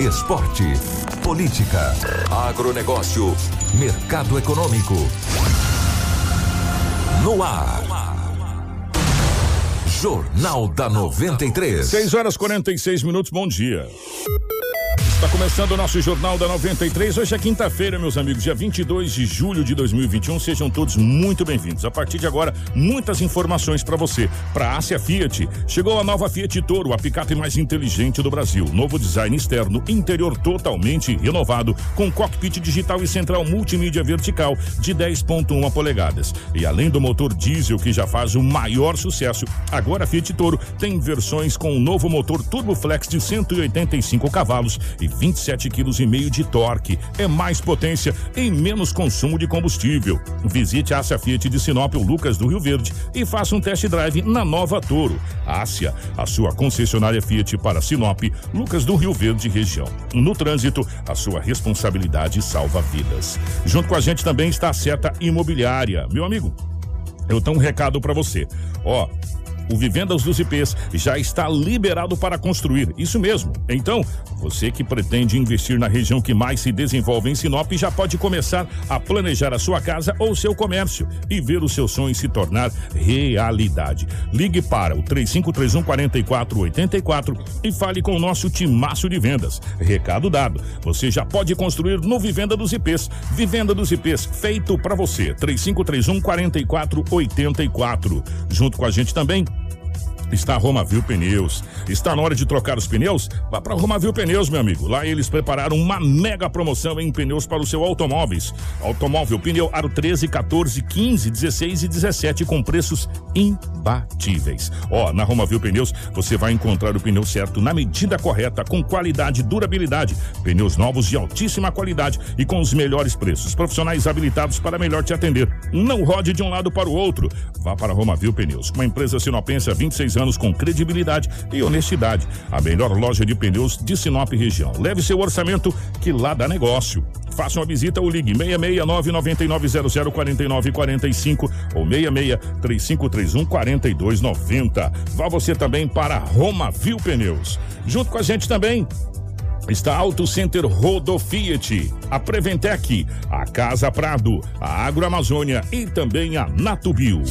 Esporte. Política. Agronegócio. Mercado econômico. No ar. Jornal da 93. 6 horas 46 minutos, bom dia. Está começando o nosso Jornal da 93. Hoje é quinta-feira, meus amigos, dia 22 de julho de 2021. Sejam todos muito bem-vindos. A partir de agora, muitas informações para você. Para a Ásia Fiat, chegou a nova Fiat Toro, a picape mais inteligente do Brasil. Novo design externo, interior totalmente renovado, com cockpit digital e central multimídia vertical de 10.1 polegadas. E além do motor diesel que já faz o maior sucesso, agora a Fiat Toro tem versões com o novo motor Turbo Flex de 185 cavalos e 27 quilos e meio de torque. É mais potência e menos consumo de combustível. Visite a Ásia Fiat de Sinop ou Lucas do Rio Verde e faça um test drive na nova Toro. Ásia, a sua concessionária Fiat para Sinop, Lucas do Rio Verde região. No trânsito, a sua responsabilidade salva vidas. Junto com a gente também está a Seta Imobiliária. Meu amigo, eu tenho um recado para você. Ó, o Vivendas dos IPs já está liberado para construir. Isso mesmo. Então, você que pretende investir na região que mais se desenvolve em Sinop já pode começar a planejar a sua casa ou seu comércio e ver o seu sonho se tornar realidade. Ligue para o 3531 4484 e fale com o nosso timaço de vendas. Recado dado. Você já pode construir no Vivenda dos IPs. Vivenda dos IPs feito para você. 3531 4484. Junto com a gente também está a Romavil Pneus. Está na hora de trocar os pneus? Vá para Romavil Pneus, meu amigo. Lá eles prepararam uma mega promoção em pneus para o seu automóveis. Automóvel, pneu aro 13, 14, 15, 16 e 17 com preços imbatíveis. Ó, na Romavil Pneus você vai encontrar o pneu certo na medida correta, com qualidade e durabilidade. Pneus novos de altíssima qualidade e com os melhores preços. Profissionais habilitados para melhor te atender. Não rode de um lado para o outro. Vá para Romavil Pneus, uma empresa sinopense há 26 anos com credibilidade e honestidade. A melhor loja de pneus de Sinop região. Leve seu orçamento que lá dá negócio. Faça uma visita ou ligue 669 9900 4945 ou 66 3531 4290. Vá você também para Roma Viu Pneus. Junto com a gente também Está Auto Center Rodo Fiat, a Preventec, a Casa Prado, a Agroamazônia e também a Natubio.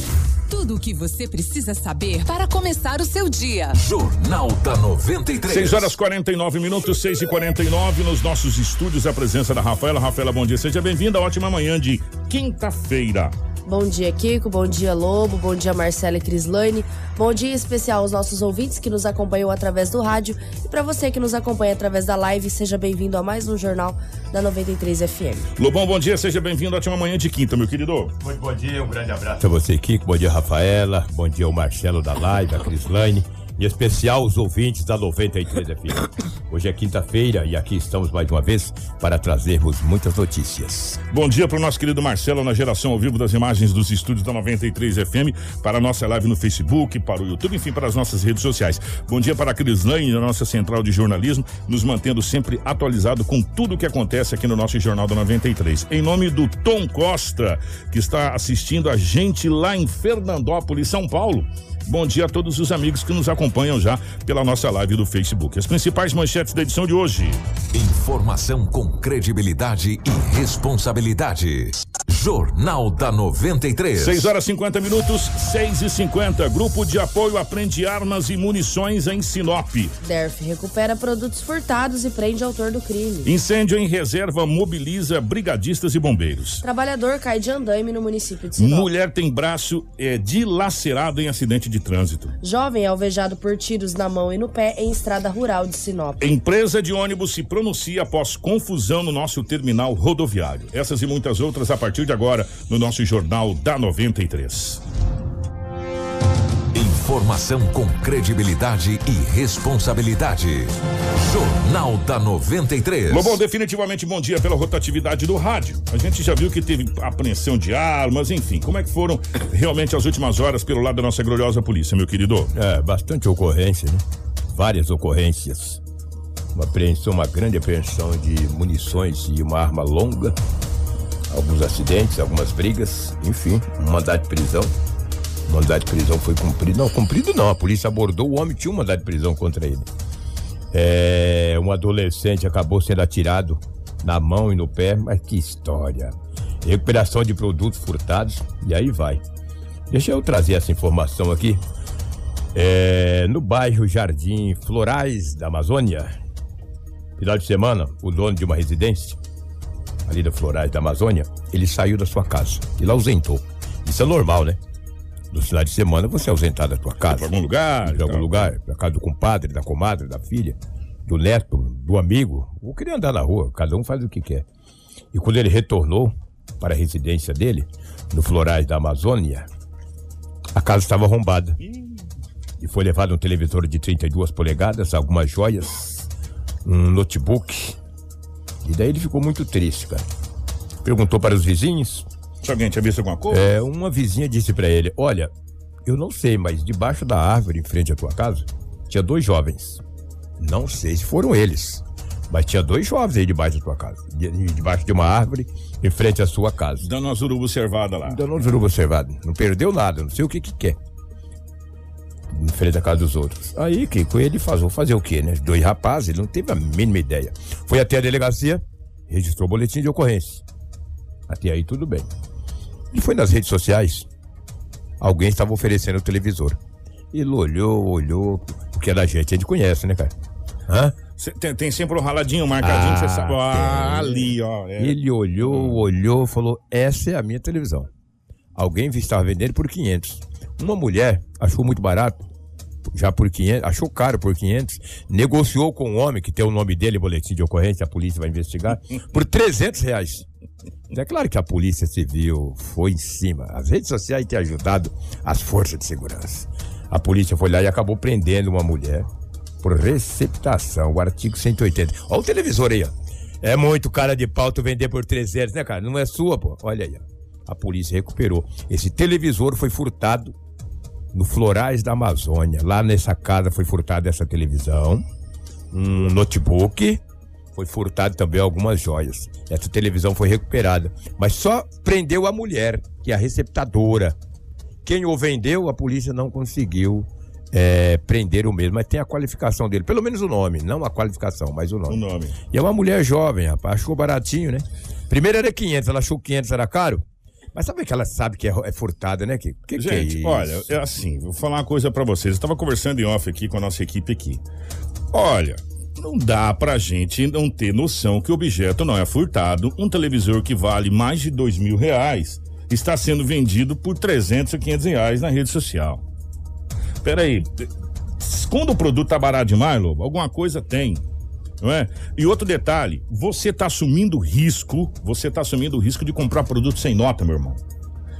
Tudo o que você precisa saber para começar o seu dia. Jornal da 93. 6 horas 49 minutos, 6 e 49 nos nossos estúdios. A presença da Rafaela. Rafaela, bom dia. Seja bem-vinda. Ótima manhã de quinta-feira. Bom dia, Kiko. Bom dia, Lobo. Bom dia, Marcela e Crislane. Bom dia especial aos nossos ouvintes que nos acompanham através do rádio. E para você que nos acompanha através da live, seja bem-vindo a mais um Jornal da 93 FM. Lobão, bom dia. Seja bem-vindo. Ótima manhã de quinta, meu querido. Muito bom dia, um grande abraço a você, Kiko. Bom dia, Rafaela. Bom dia, o Marcelo da live, a Crislane. Em especial os ouvintes da 93 FM. Hoje é quinta-feira e aqui estamos mais uma vez para trazermos muitas notícias. Bom dia para o nosso querido Marcelo na geração ao vivo das imagens dos estúdios da 93 FM, para a nossa live no Facebook, para o YouTube, enfim, para as nossas redes sociais. Bom dia para a Crislane, na nossa central de jornalismo, nos mantendo sempre atualizado com tudo o que acontece aqui no nosso Jornal da 93. Em nome do Tom Costa, que está assistindo a gente lá em Fernandópolis, São Paulo. Bom dia a todos os amigos que nos acompanham já pela nossa live do Facebook. As principais manchetes da edição de hoje. Informação com credibilidade e responsabilidade. Jornal da 93. 6 horas 50 minutos, 6 e 50. Grupo de apoio aprende armas e munições em Sinop. DERF recupera produtos furtados e prende autor do crime. Incêndio em reserva mobiliza brigadistas e bombeiros. Trabalhador cai de andaime no município de Sinop. Mulher tem braço é, dilacerado em acidente de trânsito. Jovem é alvejado por tiros na mão e no pé em estrada rural de Sinop. Empresa de ônibus se pronuncia após confusão no nosso terminal rodoviário. Essas e muitas outras a partir de agora no nosso Jornal da 93. Informação com credibilidade e responsabilidade. Jornal da 93. Bom, bom, definitivamente bom dia pela rotatividade do rádio. A gente já viu que teve apreensão de armas, enfim. Como é que foram realmente as últimas horas pelo lado da nossa gloriosa polícia, meu querido? É, bastante ocorrência, né? Várias ocorrências. Uma apreensão, uma grande apreensão de munições e uma arma longa. Alguns acidentes, algumas brigas, enfim, um mandado de prisão. O mandado de prisão foi cumprido. Não, cumprido não. A polícia abordou o homem, tinha um mandado de prisão contra ele. É, um adolescente acabou sendo atirado na mão e no pé, mas que história. Recuperação de produtos furtados, e aí vai. Deixa eu trazer essa informação aqui. É, no bairro Jardim Florais da Amazônia, final de semana, o dono de uma residência, ali da Florais da Amazônia, ele saiu da sua casa. Ele ausentou. Isso é normal, né? No final de semana você é ausentado da sua casa. Pra algum lugar. Pra algum lugar, pra casa do compadre, da comadre, da filha, do neto, do amigo. Ou queria andar na rua, cada um faz o que quer. E quando ele retornou para a residência dele, no Florais da Amazônia, a casa estava arrombada. E foi levado um televisor de 32 polegadas, algumas joias, um notebook. E daí ele ficou muito triste, cara. Perguntou para os vizinhos. Se alguém tinha visto alguma coisa? É, uma vizinha disse para ele: Olha, eu não sei, mas debaixo da árvore em frente à tua casa tinha dois jovens. Não sei se foram eles, mas tinha dois jovens aí debaixo da tua casa. de- Debaixo de uma árvore em frente à sua casa. Dando uma zuruba observada lá. Não jurou observado. Não perdeu nada, não sei o que que quer. Em frente à casa dos outros. Aí, que com ele faz, vou fazer o quê, né? Dois rapazes, ele não teve a mínima ideia. Foi até a delegacia, registrou o boletim de ocorrência. Até aí tudo bem. E foi nas redes sociais. Alguém estava oferecendo o televisor. Ele olhou, olhou, porque é da gente, a gente conhece, né, cara? Hã? Cê tem, tem sempre um raladinho, um marcadinho, você Ah, sabe. Ah, ali, ó. é. Ele olhou, olhou, falou: essa é a minha televisão. Alguém estava vendendo por 500. Uma mulher achou muito barato, já por 500, achou caro por 500, negociou com um homem que tem o nome dele, boletim de ocorrência, a polícia vai investigar, por 300 reais. É claro que a polícia civil foi em cima. As redes sociais têm ajudado as forças de segurança. A polícia foi lá e acabou prendendo uma mulher por receptação, o artigo 180. Olha o televisor aí, ó. É muito cara de pau tu vender por 300, né, cara? Não é sua, pô. Olha aí, ó. A polícia recuperou. Esse televisor foi furtado no Florais da Amazônia. Lá nessa casa foi furtada essa televisão, um notebook, foi furtado também algumas joias. Essa televisão foi recuperada, mas só prendeu a mulher, que é a receptadora. Quem o vendeu, a polícia não conseguiu é, prender o mesmo, mas tem a qualificação dele, pelo menos o nome, não a qualificação, mas o nome. O nome. E é uma mulher jovem, rapaz, achou baratinho, né? Primeiro era 500, ela achou que 500 era caro, mas sabe que ela sabe que é, é furtada, né? Que, que, que é Gente, isso? olha, é assim, vou falar uma coisa pra vocês. Eu tava conversando em off aqui com a nossa equipe aqui. Olha, não dá pra gente não ter noção que o objeto não é furtado. Um televisor que vale mais de dois mil reais está sendo vendido por 300 ou 500 reais na rede social. Peraí, quando o produto tá barato demais, Lobo, alguma coisa tem. Não é? E outro detalhe, você tá assumindo risco, você tá assumindo o risco de comprar produto sem nota, meu irmão.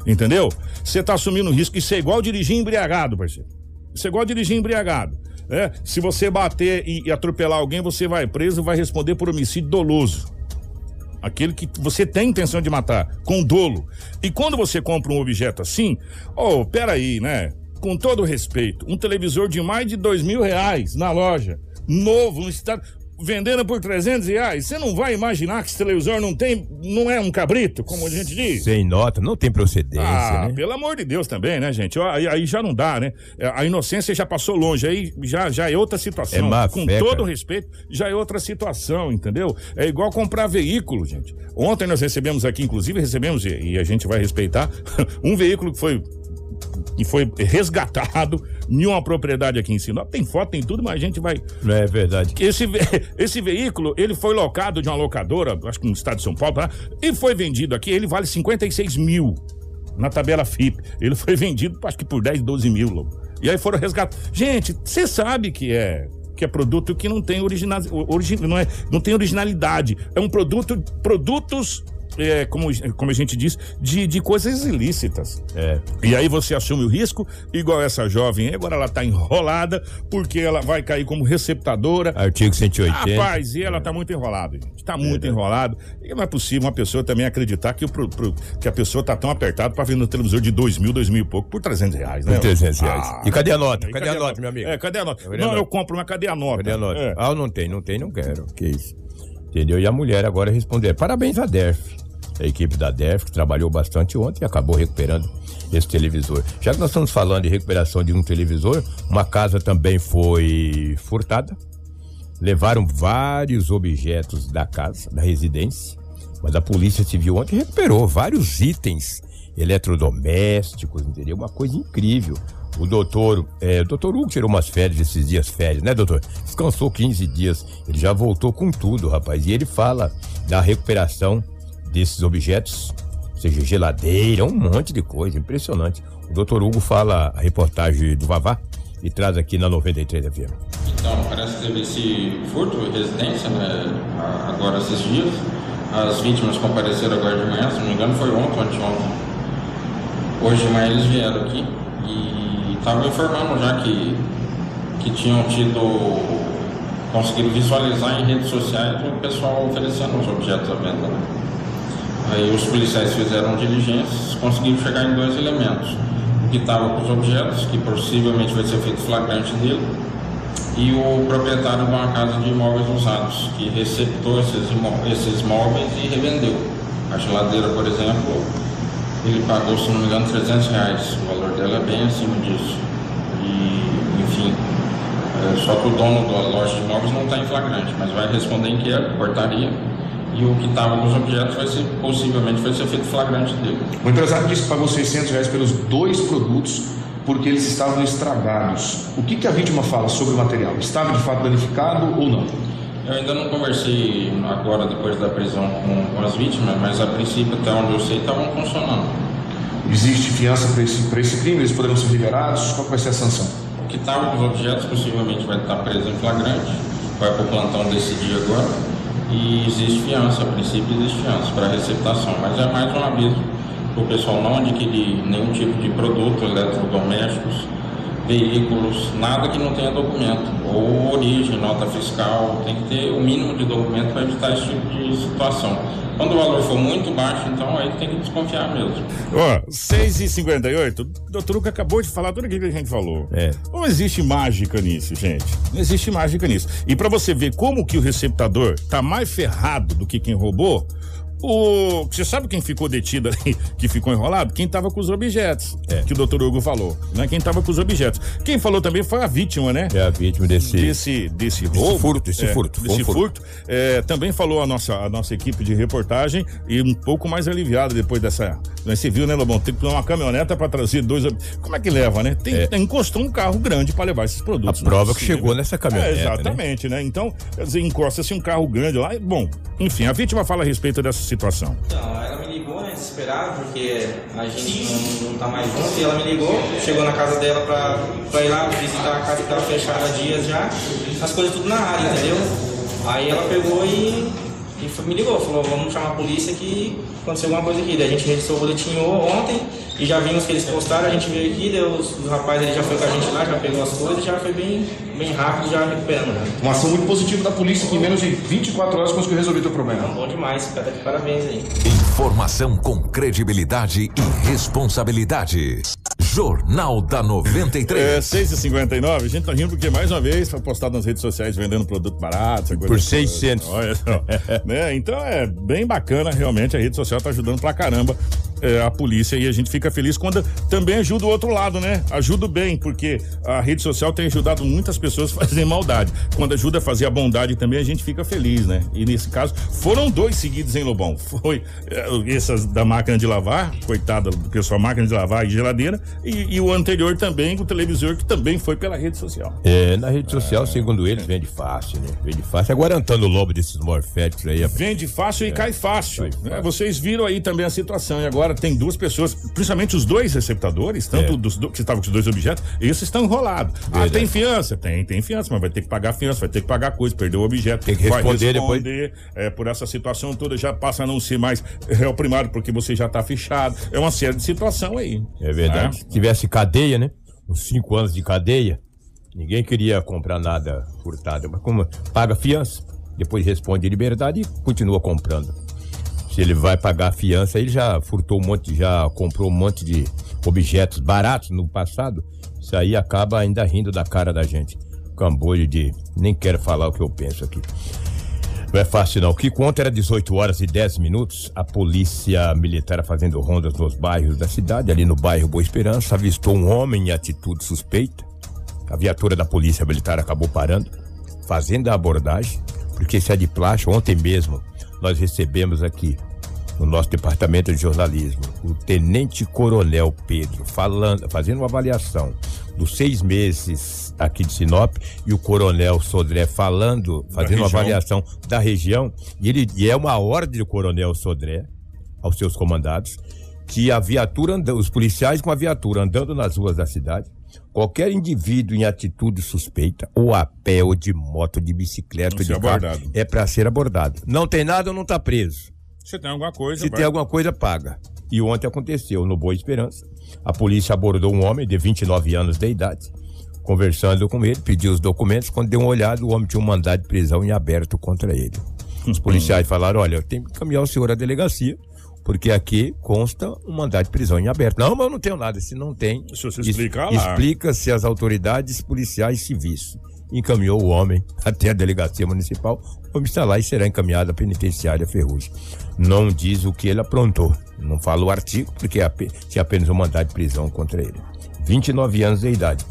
Entendeu? Você tá assumindo o risco. Isso é igual dirigir embriagado, parceiro. Isso é igual dirigir embriagado. É? Se você bater e, e atropelar alguém, você vai preso vai responder por homicídio doloso. Aquele que você tem intenção de matar, com dolo. E quando você compra um objeto assim, oh, peraí, né? Com todo respeito, um televisor de mais de dois mil reais na loja, novo, no estado, vendendo por 300 reais, você não vai imaginar que esse televisor não tem, não é um cabrito, como a gente diz? Sem nota, não tem procedência, Ah, né? pelo amor de Deus também, né, gente? Aí, aí já não dá, né? É, A inocência já passou longe, aí já, já é outra situação. É má Com fé, todo respeito, já é outra situação, entendeu? É igual comprar veículo, gente. Ontem nós recebemos aqui, inclusive, recebemos, e, e a gente vai respeitar, um veículo que foi que foi resgatado em uma propriedade aqui em Sinop. Tem foto, tem tudo, mas a gente vai Não é verdade. esse, esse veículo, ele foi locado de uma locadora, acho que no estado de São Paulo, tá? e foi vendido aqui, ele vale 56 mil na tabela FIP. Ele foi vendido, acho que por 10, 12 mil, Lobo. E aí foram resgatados. Gente, você sabe que é que é produto que não tem original, origi, não, é, não tem originalidade. É um produto, produtos é, como, como a gente diz, de, de coisas ilícitas. É. E aí você assume o risco, igual essa jovem, agora ela tá enrolada, porque ela vai cair como receptadora. Artigo 180. Rapaz, e ela tá muito enrolada, gente. Tá muito enrolado. E não é possível uma pessoa também acreditar que, o, pro- pro- que a pessoa tá tão apertada pra ver no televisor de dois mil, dois mil e pouco por 300 reais, né? Por 300 reais. Ah, e cadê a nota? e Cadê, a nota, meu amigo? É, cadê a nota? Cadê a não, nota? eu compro, mas cadê a nota? Cadê a nota? É. Ah, não tem, não tem, não quero. Que isso. Entendeu? E a mulher agora responder. Parabéns à DERF. A equipe da DERF que trabalhou bastante ontem e acabou recuperando esse televisor. Já que nós estamos falando de recuperação de um televisor, uma casa também foi furtada. Levaram vários objetos da casa, da residência. Mas a Polícia Civil ontem recuperou vários itens eletrodomésticos, entendeu? Uma coisa incrível. O doutor, é, o doutor Hugo tirou umas férias esses dias, férias, né, doutor? Descansou 15 dias. Ele já voltou com tudo, rapaz. E ele fala da recuperação desses objetos, seja geladeira, um monte de coisa, impressionante. O doutor Hugo fala a reportagem do Vavá e traz aqui na 93 FM. Então, parece que teve esse furto em residência, né, agora esses dias. As vítimas compareceram agora de manhã, se não me engano foi ontem ou anteontem. Hoje de manhã eles vieram aqui e estavam informando já que, que tinham tido, conseguiram visualizar em redes sociais o pessoal oferecendo os objetos à venda. Né? Aí os policiais fizeram diligências, conseguiram chegar em dois elementos. O que estava com os objetos, que possivelmente vai ser feito flagrante dele, e o proprietário de uma casa de imóveis usados, que receptou esses, esses móveis e revendeu. A geladeira, por exemplo, ele pagou, se não me engano, 300 reais. Valor dela é bem acima disso. E, enfim, é, só que o dono da loja de imóveis não está em flagrante, mas vai responder em inquérito, portaria. E o que estava nos objetos vai ser, possivelmente vai ser feito flagrante dele. O empresário disse que pagou 600 reais pelos dois produtos porque eles estavam estragados. O que, que a vítima fala sobre o material? Estava de fato danificado ou não? Eu ainda não conversei agora, depois da prisão, com, com as vítimas, mas a princípio, até onde eu sei, estavam funcionando. Existe fiança para esse, esse crime? Eles poderão ser liberados? Qual vai ser a sanção? O que estava com os objetos possivelmente vai estar preso em flagrante, vai para o plantão decidir agora. E existe fiança, a princípio existe fiança para receptação, mas é mais um aviso para o pessoal não adquirir nenhum tipo de produto, eletrodomésticos, veículos, nada que não tenha documento, ou origem, nota fiscal, tem que ter o mínimo de documento para evitar esse tipo de situação. Quando o valor for muito baixo, então aí tem que desconfiar mesmo. Ó, 6 e 58 o doutor Luca acabou de falar tudo aquilo que a gente falou. É. Não existe mágica nisso, gente. Não existe mágica nisso. E pra você ver como que o receptador tá mais ferrado do que quem roubou, o. Você sabe quem ficou detido ali, que ficou enrolado? Quem tava com os objetos. É. Que o doutor Hugo falou. Né? Quem tava com os objetos. Quem falou também foi a vítima, né? É a vítima desse. desse, desse roubo. furto, esse é, furto, Desse furto. furto. É, também falou a nossa, a nossa equipe de reportagem e um pouco mais aliviada depois dessa. Né, você viu, né, Lobão? Tem que uma caminhoneta pra trazer dois. Como é que leva, né? Tem, tem- encostou um carro grande pra levar esses A produtos. Não é prova que chegou nessa caminhonete. É, né? exatamente, né? Então, quer dizer, encosta-se um carro grande lá. e, Bom, enfim, a vítima fala a respeito dessa situação. Então, ela me ligou, né, desesperada, porque a gente não, não tá mais junto, e ela me ligou, chegou na casa dela pra, pra ir lá visitar a casa que tava fechada há dias já, as coisas tudo na área, entendeu? Aí ela pegou e, e foi- me ligou, falou, vamos chamar a polícia que aconteceu alguma coisa aqui. Daí a gente registrou o boletim ontem e já vimos que eles postaram, a gente veio aqui, daí os, os rapazes ele já foi com a gente lá, já pegou as coisas, já foi bem, bem rápido, já recuperando. Né? Uma ação muito positiva da polícia que em menos de 24 horas conseguiu resolver o teu problema. Bom demais, cara, de parabéns aí. Informação com credibilidade e responsabilidade. Jornal da 93. É, 6 e 59 a gente tá rindo porque mais uma vez foi postado nas redes sociais vendendo produto barato. essa coisa Por toda. 600. Olha só. né? Então é bem bacana, realmente, a rede social tá ajudando pra caramba é, a polícia e a gente fica feliz quando também ajuda o outro lado, né? Ajuda bem, porque a rede social tem ajudado muitas pessoas a fazerem maldade. Quando ajuda a fazer a bondade também, a gente fica feliz, né? E nesse caso, foram dois seguidos em Lobão. Foi é, essas da máquina de lavar, coitada do pessoal, máquina de lavar e geladeira, e, e o anterior também, o televisor, que também foi pela rede social. É, na rede social, segundo eles, vende fácil, né? Vende fácil. Agora Antônio Lobo desses morféticos aí. Vende fácil e cai fácil. cai né? fácil. Vocês viram aí também a situação. E agora Agora, tem duas pessoas, principalmente os dois receptadores, tanto É. dos do- que estavam com os dois objetos, esses estão enrolados. Ah, tem fiança? Tem, tem fiança, mas vai ter que pagar fiança, vai ter que pagar coisa, perdeu o objeto. Tem que vai responder depois. responder, é, por essa situação toda, já passa a não ser mais réu primário, porque você já tá fechado. É uma série de situação aí. É verdade. Se tivesse cadeia, né? Uns cinco anos de cadeia, ninguém queria comprar nada furtado. Mas como paga fiança, depois responde liberdade e continua comprando. Se ele vai pagar a fiança, ele já furtou um monte, já comprou um monte de objetos baratos no passado. Isso aí acaba ainda rindo da cara da gente. Cambolho de. Nem quero falar o que eu penso aqui. Não é fácil não. Que conta era 18 horas e 10 minutos. A polícia militar fazendo rondas nos bairros da cidade, ali no bairro Boa Esperança, avistou um homem em atitude suspeita. A viatura da polícia militar acabou parando, fazendo a abordagem, porque isso é de plástico. Ontem mesmo nós recebemos aqui no nosso departamento de jornalismo o tenente coronel Pedro falando, fazendo uma avaliação dos seis meses aqui de Sinop e o coronel Sodré falando, fazendo uma avaliação da região. E ele e é uma ordem do coronel Sodré aos seus comandados que a viatura os policiais com a viatura andando nas ruas da cidade qualquer indivíduo em atitude suspeita ou a pé ou de moto de bicicleta ou de carro abordado. é para ser abordado não tem nada não tá preso Se tem alguma coisa. se vai. tem alguma coisa, paga. E ontem aconteceu, no Boa Esperança. A polícia abordou um homem de 29 anos de idade. Conversando com ele, pediu os documentos. Quando deu uma olhada, o homem tinha um mandado de prisão em aberto contra ele. Os policiais falaram: olha, eu tenho que caminhar o senhor à delegacia, porque aqui consta um mandado de prisão em aberto. Não, mas eu não tenho nada. Se não tem, Se você explicar lá. explica-se às autoridades policiais civis. Encaminhou o homem até a delegacia municipal. O homem está lá e será encaminhado à penitenciária Ferrugem. Não diz o que ele aprontou. Não fala o artigo, porque ape- tinha apenas um mandado de prisão contra ele. 29 anos de idade.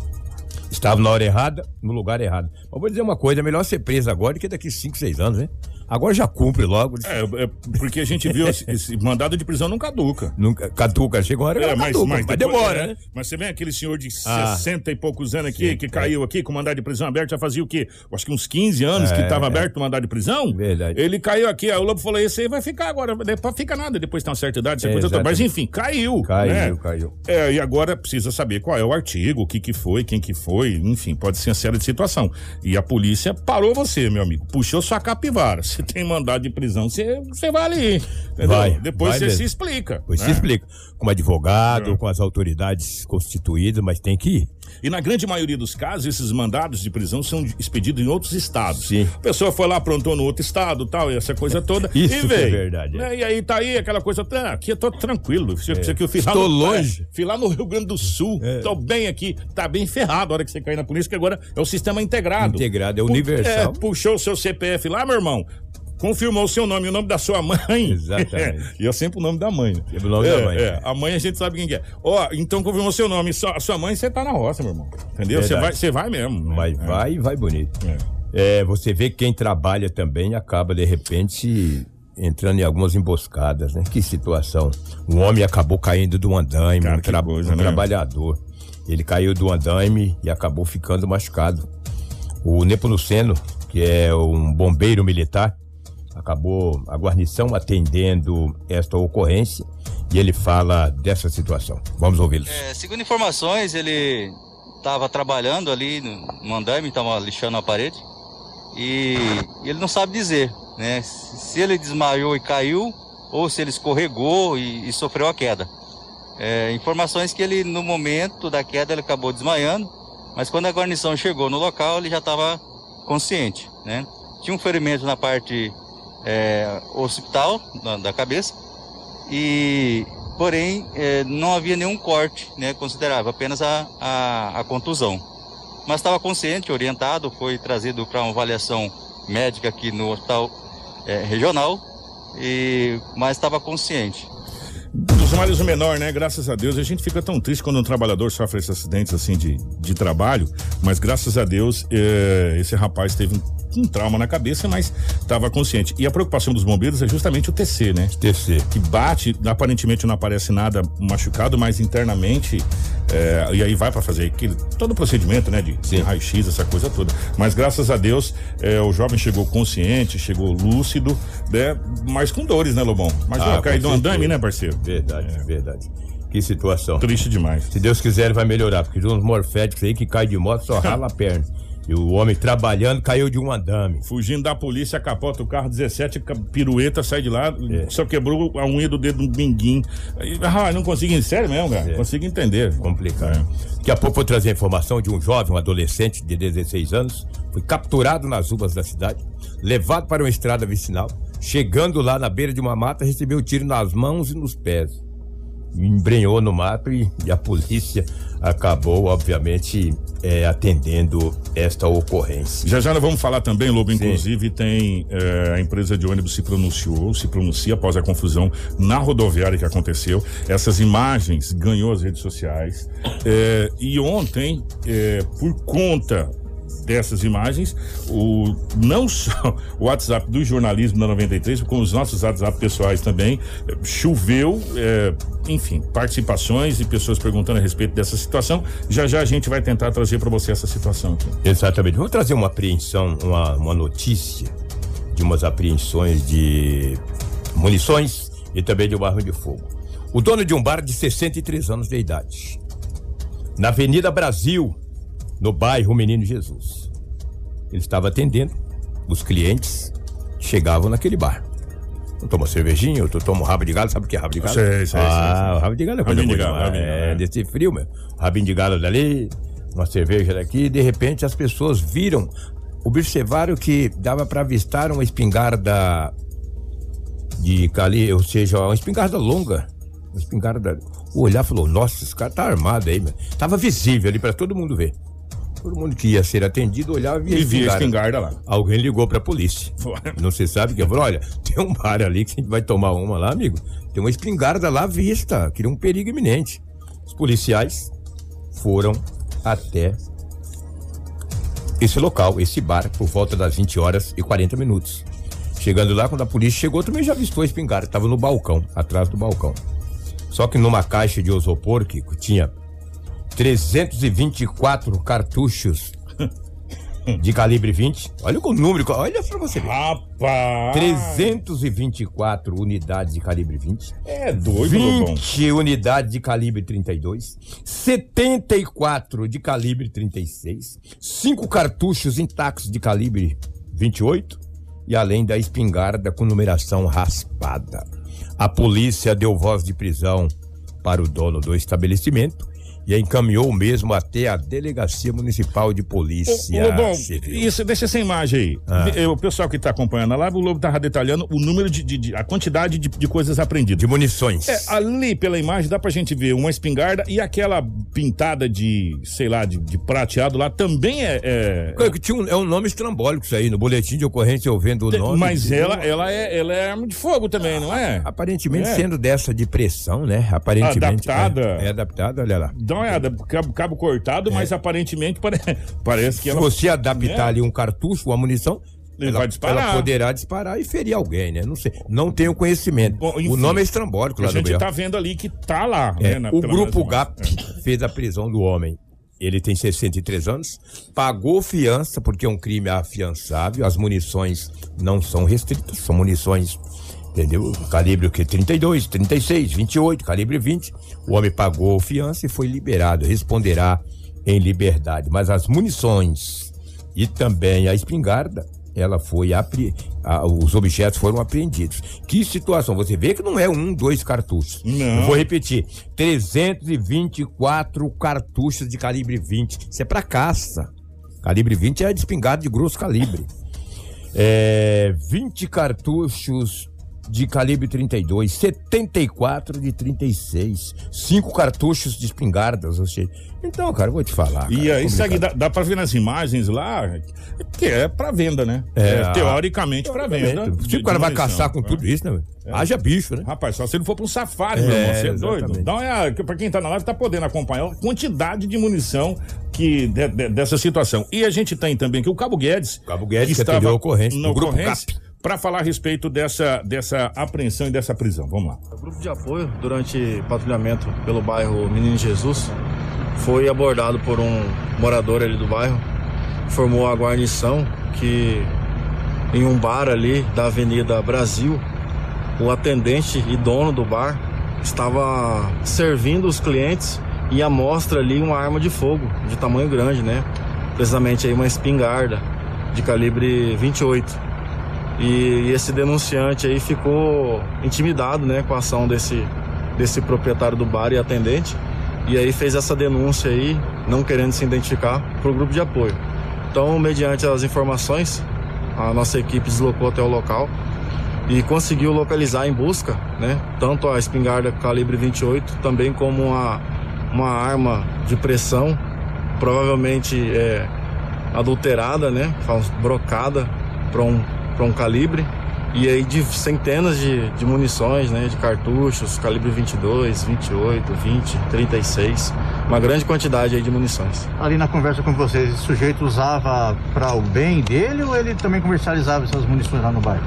Estava na hora errada, no lugar errado. Mas vou dizer uma coisa: é melhor ser preso agora do que daqui 5, 6 anos, né? Agora já cumpre logo. É, é porque a gente viu esse, esse mandado de prisão não caduca. Nunca, caduca, chega uma hora É, mas, caduca, mas, mas depois- demora, é, né? Mas você vê aquele senhor de Ah. 60 e poucos anos aqui, Sim, que é. caiu aqui com mandado de prisão aberto, já fazia o quê? Acho que uns 15 anos que É, estava é. aberto o mandado de prisão. Verdade. Ele caiu aqui, aí o Lobo falou: esse aí vai ficar agora, depois fica nada, depois tem uma certa idade, essa É, coisa toda. Mas enfim, caiu. Caiu, né? caiu. É, e agora precisa saber qual é o artigo, o que que foi, quem que foi, enfim, pode ser uma série de situação. E a polícia parou você, meu amigo, puxou sua capivara. Se tem mandado de prisão, você, você vai ali, entendeu? Vai, Depois vai você mesmo. se explica. Depois se né? explica. Como advogado, É. com as autoridades constituídas, mas tem que ir. E na grande maioria dos casos, esses mandados de prisão são expedidos em outros estados. Sim. A pessoa foi lá, aprontou no outro estado tal, e essa coisa toda. Isso e que veio. é verdade, é. Né? E aí tá aí aquela coisa, tá, aqui eu tô tranquilo. Isso aqui eu fui lá Estou no, longe. é, fui lá no Rio Grande do Sul, É. tô bem aqui, tá bem ferrado a hora que você cair na polícia, que agora é o sistema integrado. Integrado, é Pu- universal. é, puxou o seu CPF lá, meu irmão. Confirmou o seu nome e o nome da sua mãe. Exatamente. e é sempre o nome da mãe. né? Sempre o nome é, da mãe. É, a mãe a gente sabe quem que é. Ó, então confirmou seu nome. A sua mãe, você tá na roça, meu irmão. Entendeu? Você vai, você vai mesmo. né? Mas É. vai e vai bonito. É. É, você vê que quem trabalha também acaba, de repente, entrando em algumas emboscadas, né? Que situação. Um homem acabou caindo do andaime, Cara, um, tra- coisa, um né? trabalhador. Ele caiu do andaime e acabou ficando machucado. O Nepomuceno, que é um bombeiro militar, acabou a guarnição atendendo esta ocorrência e ele fala dessa situação. Vamos ouvi-lo. É, segundo informações, ele estava trabalhando ali no andaime, estava lixando a parede e ele não sabe dizer, né? Se se ele desmaiou e caiu ou se ele escorregou e, e sofreu a queda. É, informações que ele, no momento da queda, ele acabou desmaiando, mas quando a guarnição chegou no local, ele já estava consciente, né? Tinha um ferimento na parte é, occipital da, da cabeça e porém eh, não havia nenhum corte né, considerável, apenas a, a, a contusão. Mas estava consciente, orientado, foi trazido para uma avaliação médica aqui no hospital eh, regional, e, mas estava consciente. Dos males o menor, né? Graças a Deus. A gente fica tão triste quando um trabalhador sofre esses acidentes assim de, de trabalho, mas graças a Deus eh, esse rapaz teve um um trauma na cabeça, mas estava consciente. E a preocupação dos bombeiros é justamente o TC, né? TC. Que bate, aparentemente não aparece nada machucado, mas internamente. é, e aí vai para fazer aquele, todo o procedimento, né? De, raio-x, essa coisa toda. Mas graças a Deus, é, o jovem chegou consciente, chegou lúcido, né? Mas com dores, né, Lobão? Mas Ah, cair com do andame, né, parceiro? Verdade, verdade. Que situação. Triste demais. Se Deus quiser, ele vai melhorar, porque tem uns morféticos aí que cai de moto só rala a perna. E o homem trabalhando caiu de um andame. Fugindo da polícia, capota o carro 17, ca- pirueta, sai de lá, É. só quebrou a unha do dedo do Ah, não consigo, sério mesmo, cara. É. Consigo entender. Complicado. Daqui a pouco vou trazer a informação de um jovem, um adolescente de 16 anos, foi capturado nas ruas da cidade, levado para uma estrada vicinal, chegando lá na beira de uma mata, recebeu tiro nas mãos e nos pés. Embrenhou no mato e, e a polícia acabou, obviamente, é, atendendo esta ocorrência. Já já nós vamos falar também, Lobo, Sim. inclusive tem é, a empresa de ônibus se pronunciou, se pronuncia após a confusão na rodoviária que aconteceu. Essas imagens ganhou as redes sociais. É, e ontem, é, por conta dessas imagens, o, não só o WhatsApp do jornalismo da 93, como os nossos WhatsApp pessoais também, choveu, eh, enfim, participações e pessoas perguntando a respeito dessa situação. Já já a gente vai tentar trazer para você essa situação aqui. Exatamente. Vou trazer uma apreensão, uma, uma notícia de umas apreensões de munições e também de uma arma de fogo. O dono de um bar de 63 anos de idade, na Avenida Brasil, no bairro Menino Jesus. Ele estava atendendo os clientes que chegavam naquele bar. Um toma cervejinha, outro toma um rabo de galo, sabe o que é rabo de galo? Sei, sei, ah, sei, rabo de galo é coisa Rabinho de galo, rabinho É, é. desse frio, meu. Rabinho de galo dali, uma cerveja daqui, e de repente as pessoas viram, observaram que dava para avistar uma espingarda de cali, ou seja, uma espingarda longa. Uma espingarda. O olhar falou: Nossa, esse cara tá armado aí, meu. Tava visível ali para todo mundo ver. Todo mundo que ia ser atendido olhava e via E via a espingarda lá. Alguém ligou pra polícia. Não se sabe que falou: olha, tem um bar ali que a gente vai tomar uma lá, amigo. Tem uma espingarda lá à vista, que é um perigo iminente. Os policiais foram até esse local, esse bar, por volta das 20 horas e 40 minutos. Chegando lá, quando a polícia chegou, também já avistou a espingarda, estava no balcão, atrás do balcão. Só que numa caixa de isopor que tinha 324 cartuchos de calibre 20. Olha o número, olha pra você ver. Rapaz! 324 unidades de calibre 20. É doido, Lobão. 20 unidades de calibre 32, 74 de calibre 36, 5 cartuchos intactos de calibre 28 e além da espingarda com numeração raspada. A polícia deu voz de prisão para o dono do estabelecimento e encaminhou o mesmo até a Delegacia Municipal de Polícia. Ô, Lobão, isso, deixa essa imagem aí. Ah. O pessoal que tá acompanhando a live, o Lobo tava detalhando o número de, de- de- a quantidade de, de coisas apreendidas. De munições. É, ali pela imagem dá pra gente ver uma espingarda e aquela pintada de, sei lá, de, prateado lá também é. é- É que tinha um, é um nome estrambólico isso aí. No boletim de ocorrência eu vendo o nome. mas ela, ela, é, ela é arma de fogo também, não é? Aparentemente É. sendo dessa de pressão, né? Aparentemente. Adaptada. É, é adaptada, olha lá. Dá uma olhada, cabo, cabo cortado, mas aparentemente pare- parece que É. Se ela. você adaptar É. ali um cartucho, uma munição, Ele ela, vai disparar. ela poderá disparar e ferir alguém, né? Não sei. Não tenho conhecimento. Bom, enfim, o nome é estrambólico A lá no gente tá vendo ali que tá lá, É, né? na- o grupo GAP fez a prisão do homem. Ele tem 63 anos, pagou fiança porque é um crime afiançável. As munições não são restritas, são munições, entendeu? Calibre o quê? 32, 36, 28, calibre 20. O homem pagou fiança e foi liberado. Responderá em liberdade. Mas as munições e também a espingarda, ela foi apre... a- os objetos foram apreendidos. Que situação? Você vê que não é um, dois cartuchos. Não. Eu vou repetir: 324 cartuchos de calibre 20. Isso é pra caça. Calibre 20 é de espingarda de grosso calibre. É, 20 cartuchos de calibre 32, 74 de 36, 5 cartuchos de espingardas, ou seja. Então, cara, eu vou te falar. E cara, é aí, aqui complicado. dá, dá pra ver nas imagens lá que é pra venda, né? É, É, teoricamente pra venda. Teoricamente. de- Se o cara vai caçar com é. tudo isso, né? meu? Haja bicho, né? Rapaz, só se ele for pra um safari, É, meu irmão. Você é doido? olhada, que pra quem tá na live tá podendo acompanhar a quantidade de munição que de- de- dessa situação. E a gente tem também que o Cabo Guedes. Cabo Guedes que atendeu a ocorrência na do Grupo ocorrência para falar a respeito dessa, dessa apreensão e dessa prisão. Vamos lá. O grupo de apoio, durante patrulhamento pelo bairro Menino Jesus, foi abordado por um morador ali do bairro, formou a guarnição que em um bar ali da Avenida Brasil, o atendente e dono do bar estava servindo os clientes e a mostra ali uma arma de fogo de tamanho grande, né? Precisamente aí uma espingarda de calibre 28. E esse denunciante aí ficou intimidado, né, com a ação desse, desse proprietário do bar e atendente. E aí fez essa denúncia aí, não querendo se identificar, para o grupo de apoio. Então, mediante as informações, a nossa equipe deslocou até o local e conseguiu localizar em busca, né, tanto a espingarda calibre 28, também como uma, uma arma de pressão, provavelmente é, adulterada, né, brocada para um, pra um calibre. E aí de centenas de, de munições, né, de cartuchos, calibre 22, 28, 20, 36, uma grande quantidade aí de munições. Ali na conversa com vocês, esse sujeito usava para o bem dele ou ele também comercializava essas munições lá no bairro?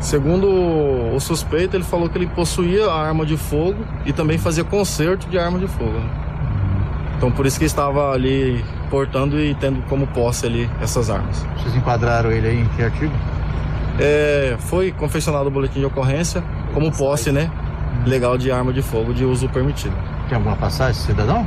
Segundo o suspeito, ele falou que ele possuía a arma de fogo e também fazia conserto de arma de fogo. né? Então por isso que estava ali portando e tendo como posse ali essas armas. Vocês enquadraram ele aí em que artigo? É, foi confeccionado o boletim de ocorrência como posse, né? Legal de arma de fogo de uso permitido. Tem alguma passagem, cidadão?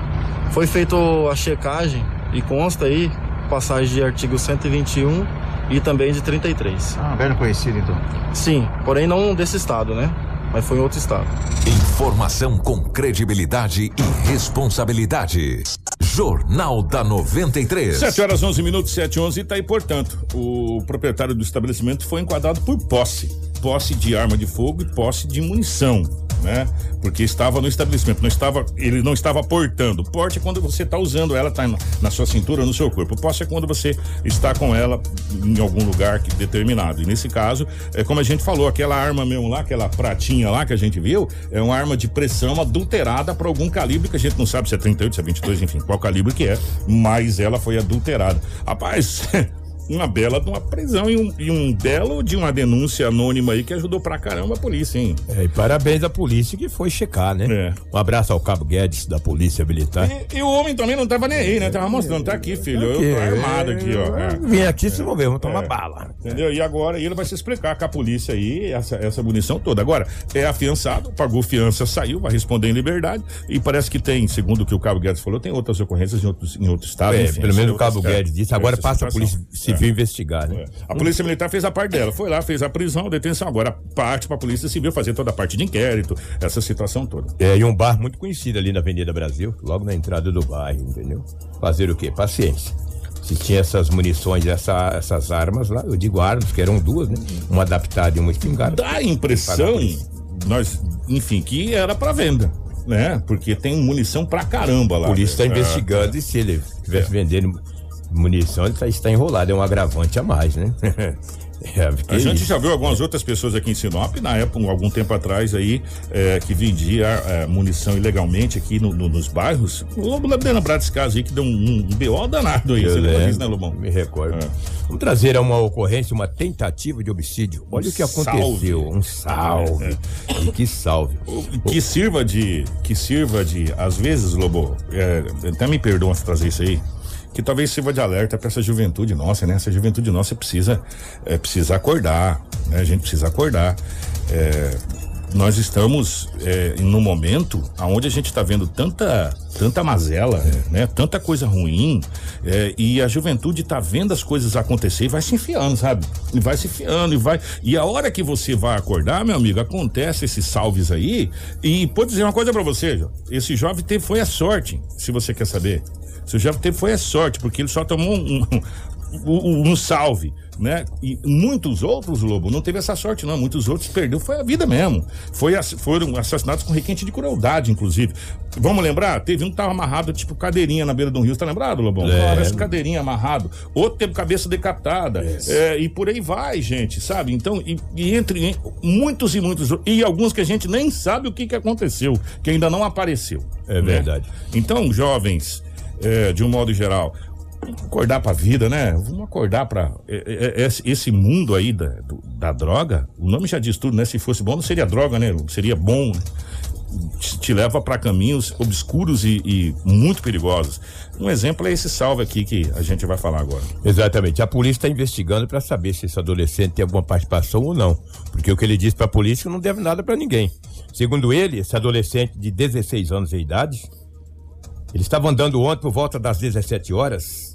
Foi feita a checagem e consta aí passagem de artigo 121 e também de 33. Ah, velho conhecido então. Sim, porém não desse estado, né? Mas foi em outro estado. Informação com credibilidade e responsabilidade. Jornal da 93. 7 horas 11 minutos, 7 e 11 e tá aí, portanto, o proprietário do estabelecimento foi enquadrado por posse. Posse de arma de fogo e posse de munição, né? Porque estava no estabelecimento, não estava, ele não estava portando. Porte é quando você está usando ela, tá na, na sua cintura, no seu corpo. Posse é quando você está com ela em algum lugar que- determinado. E nesse caso, é como a gente falou, aquela arma mesmo lá, aquela pratinha lá que a gente viu, é uma arma de pressão adulterada para algum calibre que a gente não sabe se é 38, se é 22, enfim, qual calibre que é, mas ela foi adulterada. Rapaz, uma bela de uma prisão e um, e um belo de uma denúncia anônima aí que ajudou pra caramba a polícia, hein? É, e parabéns à polícia que foi checar, né? Um abraço ao Cabo Guedes da Polícia Militar. E, e o homem também não tava nem aí, né? Tava mostrando, tá aqui, filho. Eu tô armado aqui, ó. É. Vim aqui, vocês vão ver, vamos tomar É. bala. Entendeu? E agora ele vai se explicar com a polícia aí, essa, essa munição toda. Agora, é afiançado, pagou fiança, saiu, vai responder em liberdade. E parece que tem, segundo o que o Cabo Guedes falou, tem outras ocorrências em outros, em outros estados. É, enfim, pelo menos o Cabo é, Guedes disse. Agora passa a. Polícia Civil investigar, né? A Polícia Militar fez a parte dela, foi lá, fez a prisão, a detenção. Agora parte pra Polícia Civil fazer toda a parte de inquérito, essa situação toda. É, e um bar muito conhecido ali na Avenida Brasil, logo na entrada do bairro, entendeu? Fazer o quê? Paciência. Se tinha essas munições, essa- essas armas lá, eu digo armas, que eram duas, né? Uma adaptada e uma espingarda. Dá a impressão, nós, enfim, que era pra venda, né? Porque tem munição pra caramba lá. A polícia está É. investigando e se ele estivesse vendendo munição, ele tá- está enrolado, é um agravante a mais, né? É, A gente isso- já viu algumas outras pessoas aqui em Sinop, na época, algum tempo atrás aí, é, que vendia é, munição ilegalmente aqui no- no- nos bairros. O Lobo lembrar desse caso aí que deu um, um BO danado aí. Eu Você lembra disso, né, Lobão? Me recordo. Vamos trazer uma ocorrência, uma tentativa de homicídio. Olha o que aconteceu. salve. Um salve. E que salve. Que sirva de. Que sirva de. Às vezes, Lobo, é, até me perdoam se trazer isso aí. Que talvez sirva de alerta para essa juventude nossa, né? Essa juventude nossa precisa, é, precisa acordar, né? A gente precisa acordar. É, nós estamos é, num momento onde a gente está vendo tanta, tanta mazela, né? Tanta coisa ruim é, e a juventude está vendo as coisas acontecer e vai se enfiando, sabe? E vai se enfiando e vai. E a hora que você vai acordar, meu amigo, acontece esses salves aí e pode dizer uma coisa para você, esse jovem teve foi a sorte, se você quer saber. Se o jovem teve foi a sorte, porque ele só tomou um, um, um salve, né? E muitos outros, Lobo, não teve essa sorte, não. Muitos outros perdeu, foi a vida mesmo. Foi, foram assassinados com requinte de crueldade, inclusive. Vamos lembrar? Teve um que tava amarrado, tipo cadeirinha na beira de um rio, tá lembrado, Lobão? Lembro. Parece cadeirinha amarrado. Outro teve cabeça decapitada. É, e por aí vai, gente, sabe? Então, e, e entre em- muitos e muitos, outros, e alguns que a gente nem sabe o que, que aconteceu, que ainda não apareceu. É né? verdade. Então, jovens, é, de um modo geral. Vamos acordar pra vida, né? Vamos acordar pra é, é, esse- esse mundo aí da, da droga. O nome já diz tudo, né? Se fosse bom, não seria droga, né? Seria bom. né? Te, leva pra caminhos obscuros e, e muito perigosos. Um exemplo é esse salve aqui que a gente vai falar agora. Exatamente. A polícia está investigando para saber se esse adolescente tem alguma participação ou não. Porque o que ele disse para a polícia não deve nada para ninguém. Segundo ele, esse adolescente de 16 anos de idade, ele estava andando ontem por volta das 17 horas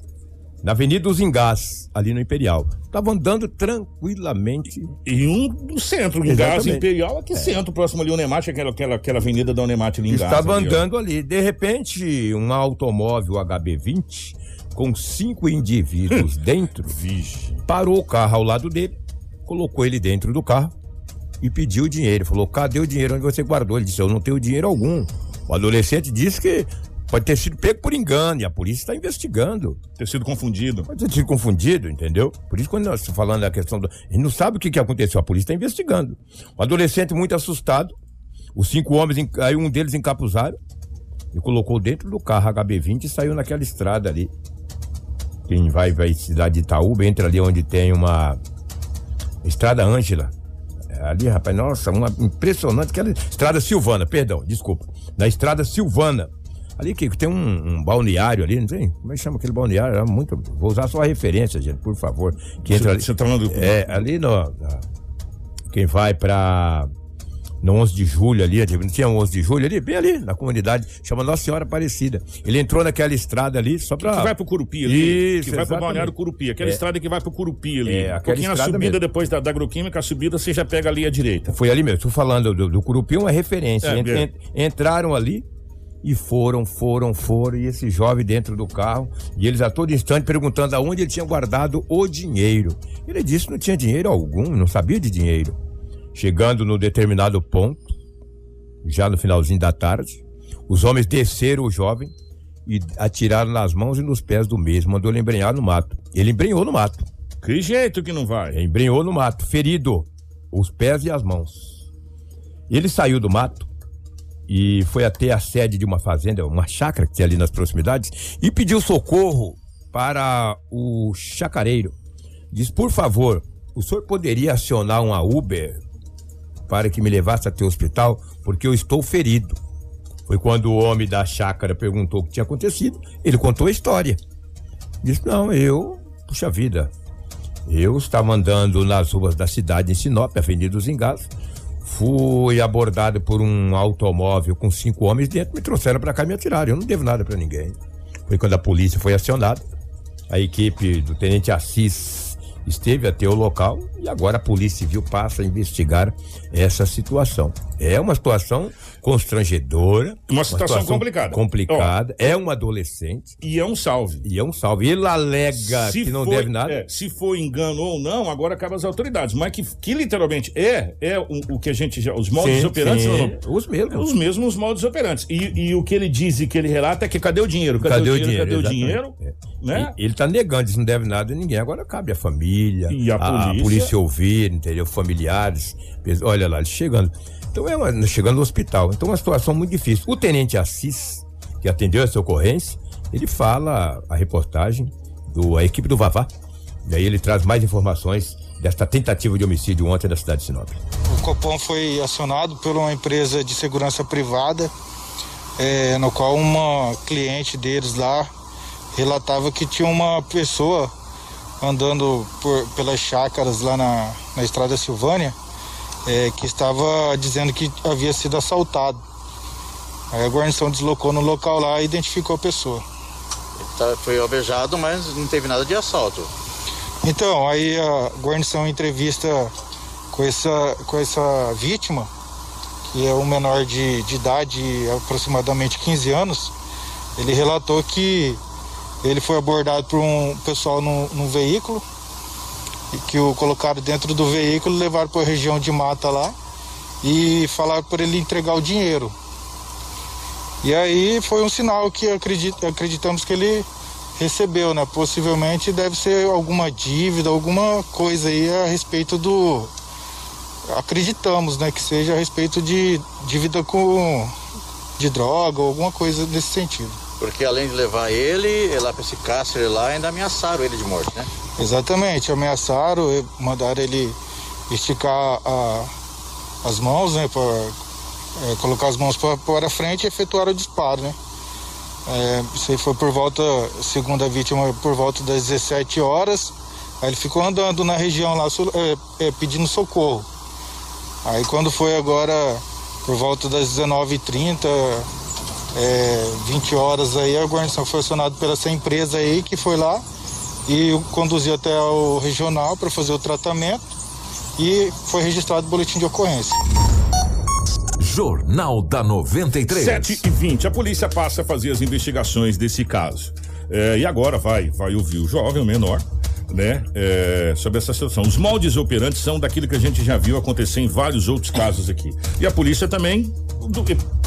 na Avenida dos Engás, ali no Imperial. Estava andando tranquilamente. E um do centro, em Gás Exatamente. Imperial, aqui É. centro, próximo ali, Unemate, aquela, aquela, aquela avenida da Unemate ali em Gás. Estava ali, ó. andando ali. De repente, um automóvel HB20 com cinco indivíduos dentro parou o carro ao lado dele, colocou ele dentro do carro e pediu dinheiro. Falou: cadê o dinheiro onde você guardou? Ele disse: eu não tenho dinheiro algum. O adolescente disse que pode ter sido pego por engano e a polícia está investigando. Ter sido confundido. Pode ter sido confundido, entendeu? Por isso, quando nós estamos falando da questão do. A gente não sabe o que, que aconteceu, a polícia está investigando. O adolescente muito assustado, os cinco homens, en- aí um deles encapuzaram e colocou dentro do carro HB20 e saiu naquela estrada ali. Quem vai vai cidade de Itaúba, entra ali onde tem uma estrada Ângela. É, Ali, rapaz, nossa, uma impressionante aquela estrada Silvana, perdão, desculpa. Na estrada Silvana. Ali que tem um, um balneário ali, não tem? Como é que chama aquele balneário? É muito. Vou usar só a referência, gente, por favor. Que entra ali. Você tá falando do... É, ali no. na- quem vai pra. No 11 de julho ali, não tinha um 11 de julho ali, bem ali, na comunidade, chama Nossa Senhora Aparecida. Ele entrou naquela estrada ali só pra. Que vai pro Curupi ali. Isso, que vai pro exatamente. Balneário Curupi. Aquela É. estrada que vai pro Curupi ali. É, um aquela pouquinho na subida mesmo. depois da, da agroquímica, a subida você já pega ali à direita. Foi ali mesmo, tô falando do, do Curupi, uma referência. É. ent- entraram ali e foram, foram, foram, e esse jovem dentro do carro, e eles a todo instante perguntando aonde ele tinha guardado o dinheiro. Ele disse que não tinha dinheiro algum, não sabia de dinheiro. Chegando no determinado ponto, já no finalzinho da tarde, os homens desceram o jovem e atiraram nas mãos e nos pés do mesmo, mandou ele embrenhar no mato. Ele embrenhou no mato. Que jeito que não vai? Embrenhou no mato, ferido, os pés e as mãos. Ele saiu do mato e foi até a sede de uma fazenda, uma chácara que tinha ali nas proximidades, e pediu socorro para o chacareiro. Diz, por favor, o senhor poderia acionar uma Uber para que me levasse até o hospital, porque eu estou ferido. Foi quando o homem da chácara perguntou o que tinha acontecido. Ele contou a história. Disse, não, eu, puxa vida, eu estava andando nas ruas da cidade em Sinop, Avenida dos Engás. Fui abordado por um automóvel com cinco homens dentro, me trouxeram para cá e me atiraram. Eu não devo nada para ninguém. Foi quando a polícia foi acionada. A equipe do Tenente Assis esteve até o local e agora a Polícia Civil passa a investigar essa situação. É uma situação constrangedora. Uma situação complicada. Complicada. É um adolescente. E é um salve. E é um salve. Ele alega que não foi- deve nada. é, se for engano ou não, agora cabe às autoridades. Mas que, que literalmente é, é o, o que a gente já. Os modos Sim, operantes. sim. não, não. Os mesmos. Os mesmos modos operantes. E, e o que ele diz e que ele relata é que cadê o dinheiro? Cadê, o dinheiro? Cadê o dinheiro? É. Né? E- Ele tá negando, diz que não deve nada a ninguém. Agora cabe a família, E a polícia. ouvir, entendeu? Familiares. Olha lá, ele chegando. Então é uma, chegando no hospital. Então é uma situação muito difícil. O tenente Assis, que atendeu essa ocorrência, ele fala a reportagem do a equipe do Vavá. E aí ele traz mais informações desta tentativa de homicídio ontem na cidade de Sinop. O Copom foi acionado por uma empresa de segurança privada, eh, no qual uma cliente deles lá relatava que tinha uma pessoa andando por, pelas chácaras lá na, na estrada Silvânia, eh, que estava dizendo que havia sido assaltado. Aí a guarnição deslocou no local lá e identificou a pessoa. Tá, foi alvejado, mas não teve nada de assalto. Então, aí a guarnição entrevista com essa, com essa vítima, que é um menor de, de idade, aproximadamente 15 anos, ele relatou que ele foi abordado por um pessoal num, num veículo, que o colocaram dentro do veículo, levaram para a região de mata lá e falaram para ele entregar o dinheiro. E aí foi um sinal que acredit, acreditamos que ele recebeu, né? Possivelmente deve ser alguma dívida, alguma coisa aí a respeito do. Acreditamos, né? Que seja a respeito de dívida com. de droga ou alguma coisa nesse sentido. Porque além de levar ele lá para esse cárcere lá, ainda ameaçaram ele de morte, né? Exatamente, ameaçaram, eh, mandaram ele esticar a- as mãos, né? Pra, eh, colocar as mãos para, frente e efetuar o disparo, né? É, isso aí foi por volta, segundo a vítima, por volta das 17 horas. Aí ele ficou andando na região lá, é, é, pedindo socorro. Aí quando foi agora por volta das 19h30, é, 20 horas aí, a guarnição foi acionada pela essa empresa aí que foi lá e o conduziu até o regional para fazer o tratamento e foi registrado o boletim de ocorrência. Jornal da 93. 7 e 20 a polícia passa a fazer as investigações desse caso. É, e agora vai, vai ouvir o jovem, o menor, né? é, sobre essa situação. Os moldes operantes são daquilo que a gente já viu acontecer em vários outros casos aqui. E a polícia também, do-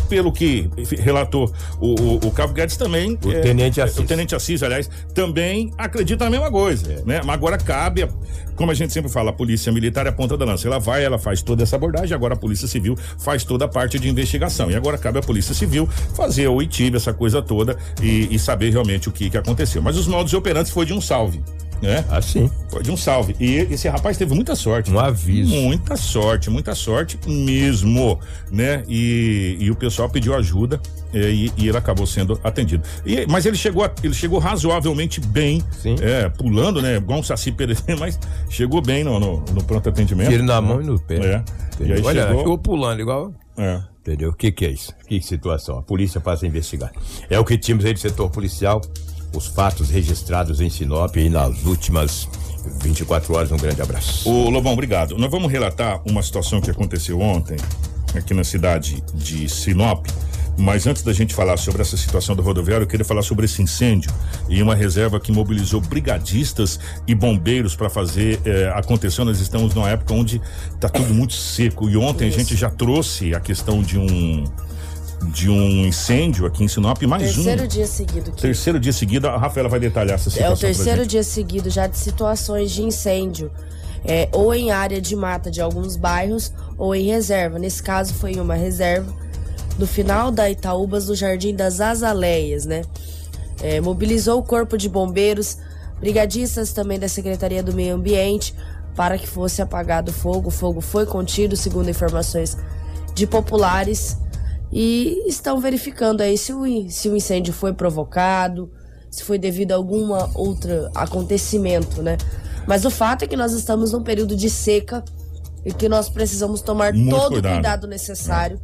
pelo que relatou o, o, o Cabo Guedes também. O Tenente Assis. O Tenente Assis, aliás, também acredita na mesma coisa, né? Mas agora cabe, a- como a gente sempre fala, a polícia militar é a ponta da lança. Ela vai, ela faz toda essa abordagem, agora a polícia civil faz toda a parte de investigação. E agora cabe à polícia civil fazer o ITIB, essa coisa toda, e, e saber realmente o que, que aconteceu. Mas os modos operantes foi de um salve. Né? Assim. Foi de um salve. E esse rapaz teve muita sorte. Um aviso. Muita sorte, muita sorte mesmo, né? E, e o pessoal pediu ajuda eh, e, e ele acabou sendo atendido. E- mas ele chegou, ele chegou razoavelmente bem, é, pulando, né? Igual um saci perecer, mas chegou bem no, no, no pronto atendimento. Tiro na mão e no pé. É. E aí Olha, chegou, chegou pulando igual. É. Entendeu? O que, que é isso? Que situação? A polícia passa a investigar. É o que tínhamos aí do setor policial. Os fatos registrados em Sinop aí nas últimas 24 horas. Um grande abraço. Ô Lobão, obrigado. Nós vamos relatar uma situação que aconteceu ontem aqui na cidade de Sinop. Mas antes da gente falar sobre essa situação do rodoviário, eu queria falar sobre esse incêndio e uma reserva que mobilizou brigadistas e bombeiros para fazer eh, acontecer. Nós estamos numa época onde está tudo muito seco e ontem a gente já trouxe a questão de um de um incêndio aqui em Sinop, mais terceiro um. dia seguido Terceiro dia seguido, a Rafaela vai detalhar essa situação. É o terceiro dia seguido já de situações de incêndio, é, ou em área de mata de alguns bairros, ou em reserva. Nesse caso foi em uma reserva do final da Itaúbas, do Jardim das Azaleias, né? É, mobilizou o corpo de bombeiros, brigadistas também da Secretaria do Meio Ambiente, para que fosse apagado o fogo. O fogo foi contido, segundo informações de populares, e estão verificando aí se o, se o incêndio foi provocado, se foi devido a alguma outra acontecimento, né? Mas o fato é que nós estamos num período de seca e que nós precisamos tomar Muito todo cuidado. o cuidado necessário.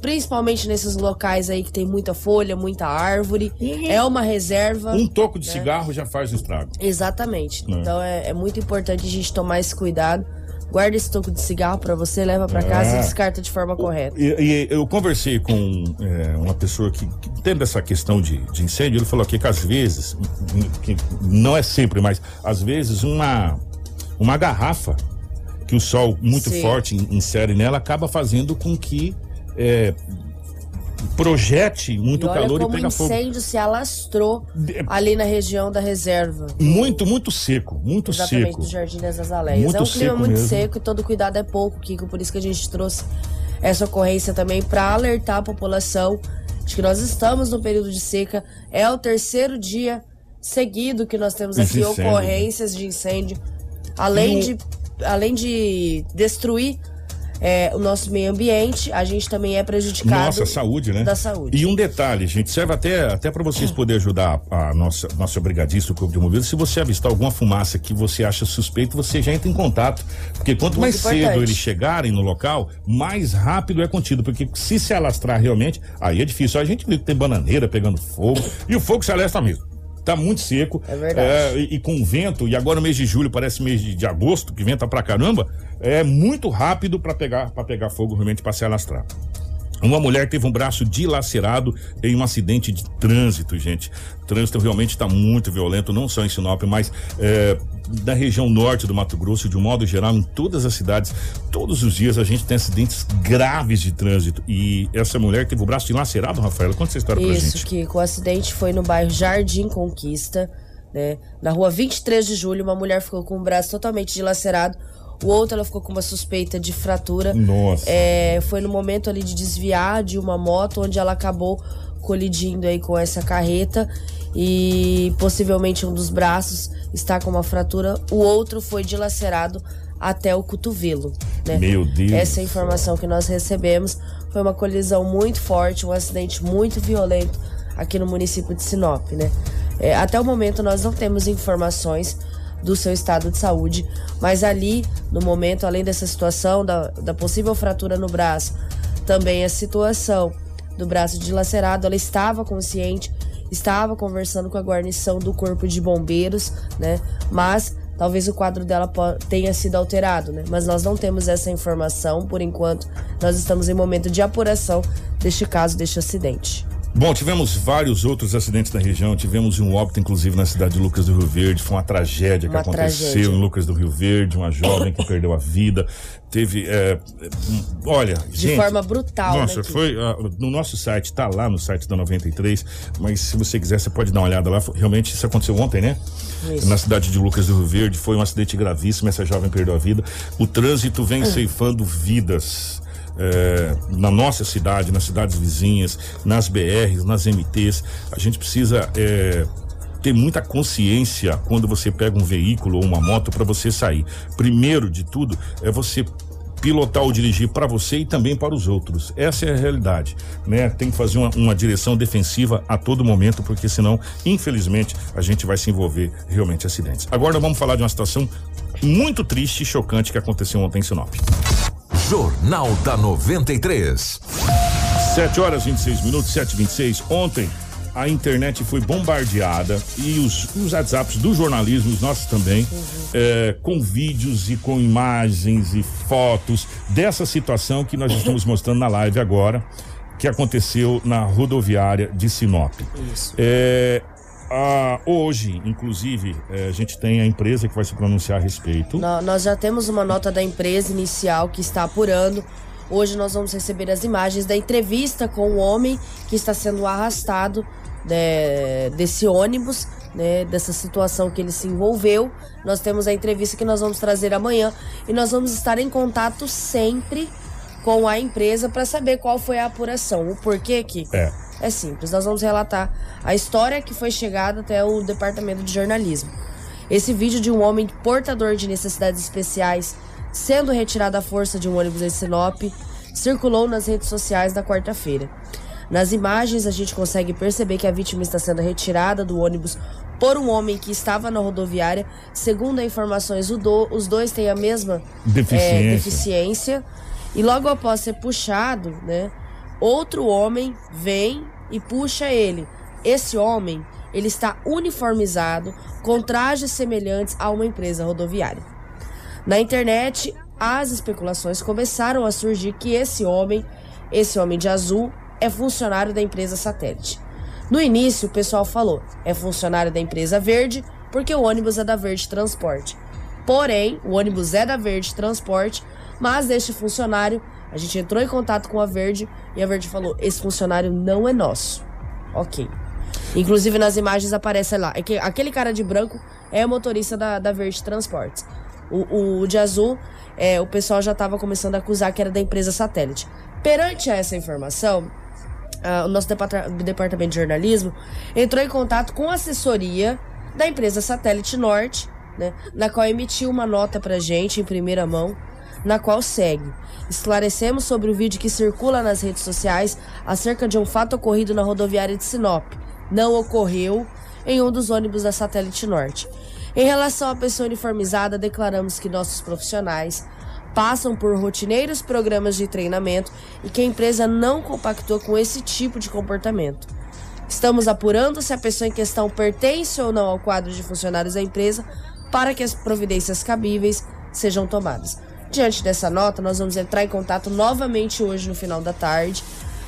Principalmente nesses locais aí que tem muita folha, muita árvore. É uma reserva. Um toco de né? cigarro já faz um estrago. Exatamente. É. Então é, é muito importante a gente tomar esse cuidado. Guarda esse toco de cigarro pra você, leva pra casa É. e descarta de forma correta. E, e eu conversei com é, uma pessoa que, que entende essa questão de, de incêndio. Ele falou aqui que às vezes, que não é sempre, mas às vezes uma, uma garrafa que o sol muito Sim. forte in- insere nela acaba fazendo com que é, projete muito e olha calor e como o pega fogo. incêndio se alastrou ali na região da reserva. Muito, muito seco, muito Exatamente, seco. do Jardim das Azaleias. Muito é um clima seco muito mesmo. seco e todo cuidado é pouco, Kiko. Por isso que a gente trouxe essa ocorrência também para alertar a população de que nós estamos no período de seca. É o terceiro dia seguido que nós temos Esse aqui incêndio. ocorrências de incêndio. Além E de, além de destruir é, o nosso meio ambiente, a gente também é prejudicado. Nossa, saúde, né? Da saúde. E um detalhe, gente, serve até, até para vocês poderem ajudar a nossa, nossa brigadista, o Corpo de Bombeiros. Se você avistar alguma fumaça que você acha suspeito, você já entra em contato. Porque quanto Muito mais cedo importante. eles chegarem no local, mais rápido é contido. Porque se se alastrar realmente, aí é difícil. A gente viu que tem bananeira pegando fogo e o fogo se alastra mesmo. Tá muito seco. É verdade. É, e, e com vento, e agora o mês de julho parece mês de, de agosto, que venta pra caramba, é muito rápido para pegar para pegar fogo realmente para se alastrar. Uma mulher teve um braço dilacerado em um acidente de trânsito, gente. O trânsito realmente está muito violento, não só em Sinop, mas é, da região norte do Mato Grosso, de um modo geral, em todas as cidades. Todos os dias a gente tem acidentes graves de trânsito. E essa mulher teve o braço dilacerado, Rafaela. Conta essa história pra Isso, gente. que o acidente foi no bairro Jardim Conquista, né? Na rua 23 de julho, uma mulher ficou com o braço totalmente dilacerado. O outro, ela ficou com uma suspeita de fratura. Nossa. É, foi no momento ali de desviar de uma moto, onde ela acabou colidindo aí com essa carreta e possivelmente um dos braços está com uma fratura, o outro foi dilacerado até o cotovelo. Né? Meu Deus. Essa é informação que nós recebemos. Foi uma colisão muito forte, um acidente muito violento aqui no município de Sinop, né? É, até o momento nós não temos informações do seu estado de saúde, mas ali, no momento, além dessa situação da, da possível fratura no braço, também a situação do braço dilacerado, ela estava consciente, estava conversando com a guarnição do corpo de bombeiros, né? Mas talvez o quadro dela tenha sido alterado, né? Mas nós não temos essa informação por enquanto. Nós estamos em momento de apuração deste caso, deste acidente. Bom, tivemos vários outros acidentes na região. Tivemos um óbito, inclusive, na cidade de Lucas do Rio Verde. Foi uma tragédia Uma que aconteceu tragédia. em Lucas do Rio Verde. Uma jovem que perdeu a vida. Teve. é, um, olha, De gente, forma brutal, Nossa, né, foi. ah, no nosso site, tá lá no site da 93. Mas se você quiser, você pode dar uma olhada lá. Realmente, isso aconteceu ontem, né? Isso. Na cidade de Lucas do Rio Verde. Foi um acidente gravíssimo. Essa jovem perdeu a vida. O trânsito vem ceifando vidas é, na nossa cidade, nas cidades vizinhas, nas BRs, nas MTs. A gente precisa é, ter muita consciência quando você pega um veículo ou uma moto para você sair. Primeiro de tudo é você pilotar ou dirigir para você e também para os outros. Essa é a realidade, né? Tem que fazer uma, uma direção defensiva a todo momento, porque senão, infelizmente, a gente vai se envolver realmente em acidentes. Agora vamos falar de uma situação muito triste e chocante que aconteceu ontem em Sinop. Jornal da 93. 7 horas 26 minutos, 7 e 26 Ontem a internet foi bombardeada e os, os WhatsApps do jornalismo, os nossos também, eh, com vídeos e com imagens e fotos dessa situação que nós estamos mostrando na live agora, que aconteceu na rodoviária de Sinop. Isso. É, ah, hoje, inclusive, eh, a gente tem a empresa que vai se pronunciar a respeito. Nó- Nós já temos uma nota da empresa inicial que está apurando. Hoje nós vamos receber as imagens da entrevista com o homem que está sendo arrastado né, desse ônibus, né, dessa situação que ele se envolveu. Nós temos a entrevista que nós vamos trazer amanhã e nós vamos estar em contato sempre com a empresa para saber qual foi a apuração, o porquê que É. é simples, nós vamos relatar a história que foi chegada até o departamento de jornalismo. Esse vídeo de um homem portador de necessidades especiais sendo retirado à força de um ônibus em Sinop circulou nas redes sociais na quarta-feira. Nas imagens a gente consegue perceber que a vítima está sendo retirada do ônibus por um homem que estava na rodoviária. Segundo as informações, o do- os dois têm a mesma Deficiência. é, deficiência. E logo após ser puxado, né, outro homem vem e puxa ele. Esse homem, ele está uniformizado com trajes semelhantes a uma empresa rodoviária. Na internet, as especulações começaram a surgir que esse homem, esse homem de azul, é funcionário da empresa satélite. No início, o pessoal falou, é funcionário da empresa Verde, porque o ônibus é da Verde Transporte. Porém, o ônibus é da Verde Transporte, mas este funcionário, a gente entrou em contato com a Verde e a Verde falou: esse funcionário não é nosso. Ok. Inclusive nas imagens aparece lá. É que aquele cara de branco é o motorista da, da Verde Transportes. O, o de azul, é, o pessoal já estava começando a acusar que era da empresa satélite. Perante essa informação, ah, o nosso departamento de jornalismo entrou em contato com a assessoria da empresa Satélite Norte, né, na qual emitiu uma nota pra gente em primeira mão, na qual segue. Esclarecemos sobre o vídeo que circula nas redes sociais acerca de um fato ocorrido na rodoviária de Sinop. Não ocorreu em um dos ônibus da Satélite Norte. Em relação à pessoa uniformizada, declaramos que nossos profissionais passam por rotineiros programas de treinamento e que a empresa não compactou com esse tipo de comportamento. Estamos apurando se a pessoa em questão pertence ou não ao quadro de funcionários da empresa para que as providências cabíveis sejam tomadas. Diante dessa nota, nós vamos entrar em contato novamente hoje no final da tarde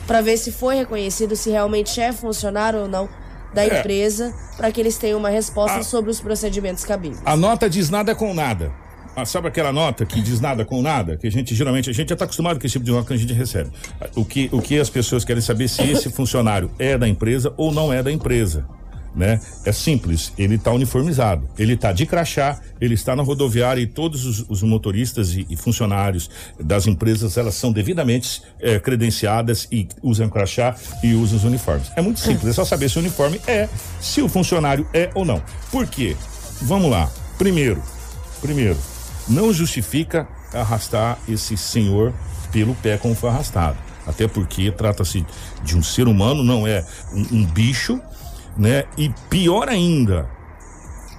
para ver se foi reconhecido se realmente é funcionário ou não da É. empresa, para que eles tenham uma resposta sobre os procedimentos cabíveis. A nota diz nada com nada. Ah, sabe aquela nota que diz nada com nada? Que a gente geralmente, a gente já está acostumado com esse tipo de nota que a gente recebe. O que, o que as pessoas querem saber se esse funcionário é da empresa ou não é da empresa. Né? É simples, ele está uniformizado, ele está de crachá, ele está na rodoviária e todos os, os motoristas e, e, funcionários das empresas elas são devidamente é, credenciadas e usam crachá e usam os uniformes. É muito simples, é só saber se o uniforme é, se o funcionário é ou não. Por quê? Vamos lá. Primeiro, primeiro, não justifica arrastar esse senhor pelo pé como foi arrastado. Até porque trata-se de um ser humano, não é um, um bicho né? E pior ainda,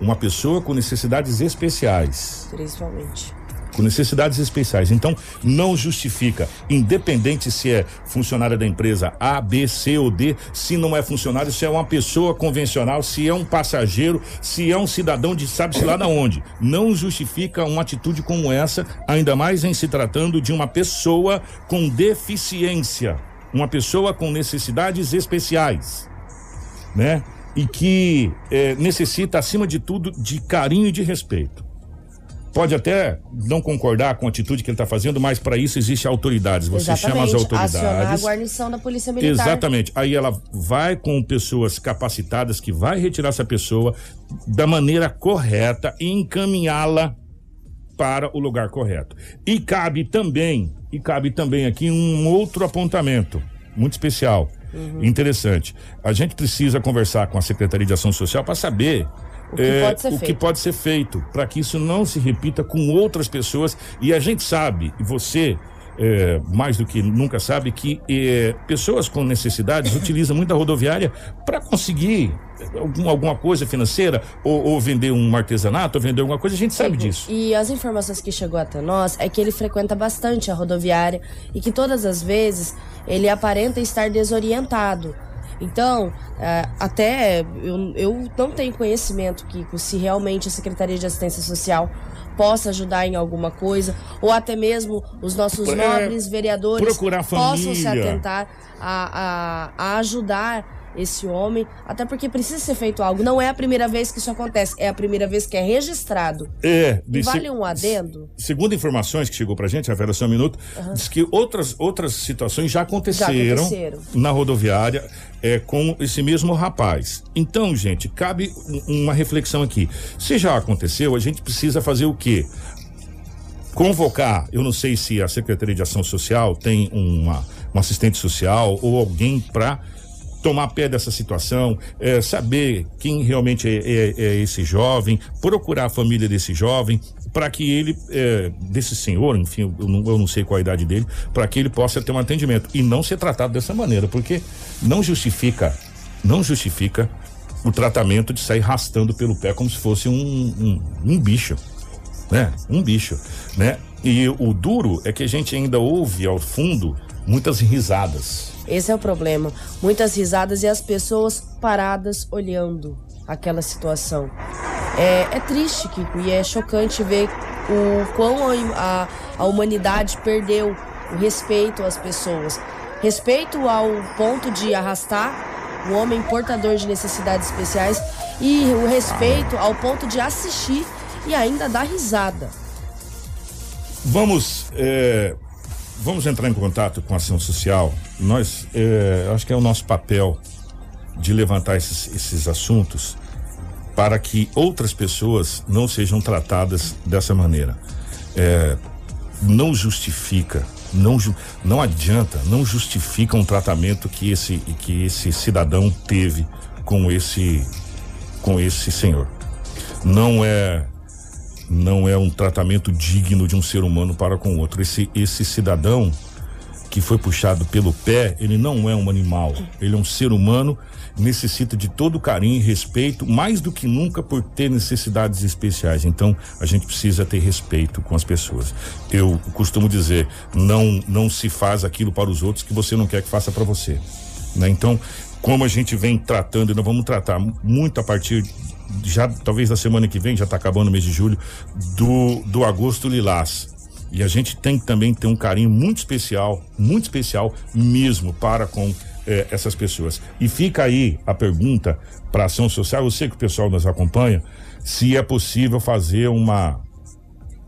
uma pessoa com necessidades especiais. Principalmente. Com necessidades especiais. Então, não justifica, independente se é funcionário da empresa A, B, C ou D, se não é funcionário, se é uma pessoa convencional, se é um passageiro, se é um cidadão de sabe-se lá da onde. Não justifica uma atitude como essa, ainda mais em se tratando de uma pessoa com deficiência. Uma pessoa com necessidades especiais né? E que é, necessita, acima de tudo, de carinho e de respeito. Pode até não concordar com a atitude que ele está fazendo, mas para isso existe autoridades. Você Exatamente. chama as autoridades. Acionar a guarnição da Polícia Militar. Exatamente. Aí ela vai com pessoas capacitadas que vai retirar essa pessoa da maneira correta e encaminhá-la para o lugar correto. E cabe também, e cabe também aqui um outro apontamento muito especial Uhum. Interessante. A gente precisa conversar com a Secretaria de Ação Social para saber o que, é, pode, ser o que pode ser feito para que isso não se repita com outras pessoas. E a gente sabe, e você é, mais do que nunca sabe que é, pessoas com necessidades utilizam muito a rodoviária para conseguir algum, alguma coisa financeira ou, ou, vender um artesanato ou vender alguma coisa, a gente sabe disso. E as informações que chegou até nós é que ele frequenta bastante a rodoviária e que todas as vezes ele aparenta estar desorientado. Então, é, até eu, eu não tenho conhecimento, Kiko, se realmente a Secretaria de Assistência Social possa ajudar em alguma coisa, ou até mesmo os nossos é, nobres vereadores possam se atentar a, a, a ajudar esse homem, até porque precisa ser feito algo. Não é a primeira vez que isso acontece, é a primeira vez que é registrado. É. E vale um adendo? Segundo informações que chegou pra gente, Rafaela, só um minuto, uhum. diz que outras, outras situações já aconteceram, já aconteceram. na rodoviária é, com esse mesmo rapaz. Então, gente, cabe uma reflexão aqui. Se já aconteceu, a gente precisa fazer o quê? Convocar, eu não sei se a Secretaria de Ação Social tem uma, um assistente social ou alguém para tomar pé dessa situação, é, saber quem realmente é, é, é, esse jovem, procurar a família desse jovem, para que ele, é, desse senhor, enfim, eu não, eu não sei qual a idade dele, para que ele possa ter um atendimento e não ser tratado dessa maneira, porque não justifica, não justifica o tratamento de sair rastando pelo pé como se fosse um, um, um bicho, né? Um bicho, né? E o duro é que a gente ainda ouve ao fundo muitas risadas esse é o problema. Muitas risadas e as pessoas paradas olhando aquela situação. É, é triste, Kiko, e é chocante ver o quão a, a humanidade perdeu o respeito às pessoas. Respeito ao ponto de arrastar o homem portador de necessidades especiais e o respeito ao ponto de assistir e ainda dar risada. Vamos é, vamos entrar em contato com a ação social. Nós, é, acho que é o nosso papel de levantar esses, esses assuntos para que outras pessoas não sejam tratadas dessa maneira. É, não justifica, não, não adianta, não justifica um tratamento que esse, que esse cidadão teve com esse, com esse senhor. Não é não é um tratamento digno de um ser humano para com outro. Esse, esse cidadão que foi puxado pelo pé, ele não é um animal, ele é um ser humano, necessita de todo carinho e respeito, mais do que nunca por ter necessidades especiais. Então, a gente precisa ter respeito com as pessoas. Eu costumo dizer, não não se faz aquilo para os outros que você não quer que faça para você. Né? Então, como a gente vem tratando, e nós vamos tratar muito a partir já talvez na semana que vem, já está acabando o mês de julho, do, do agosto lilás. E a gente tem também ter um carinho muito especial, muito especial mesmo para com eh, essas pessoas. E fica aí a pergunta para ação social, eu sei que o pessoal nos acompanha, se é possível fazer uma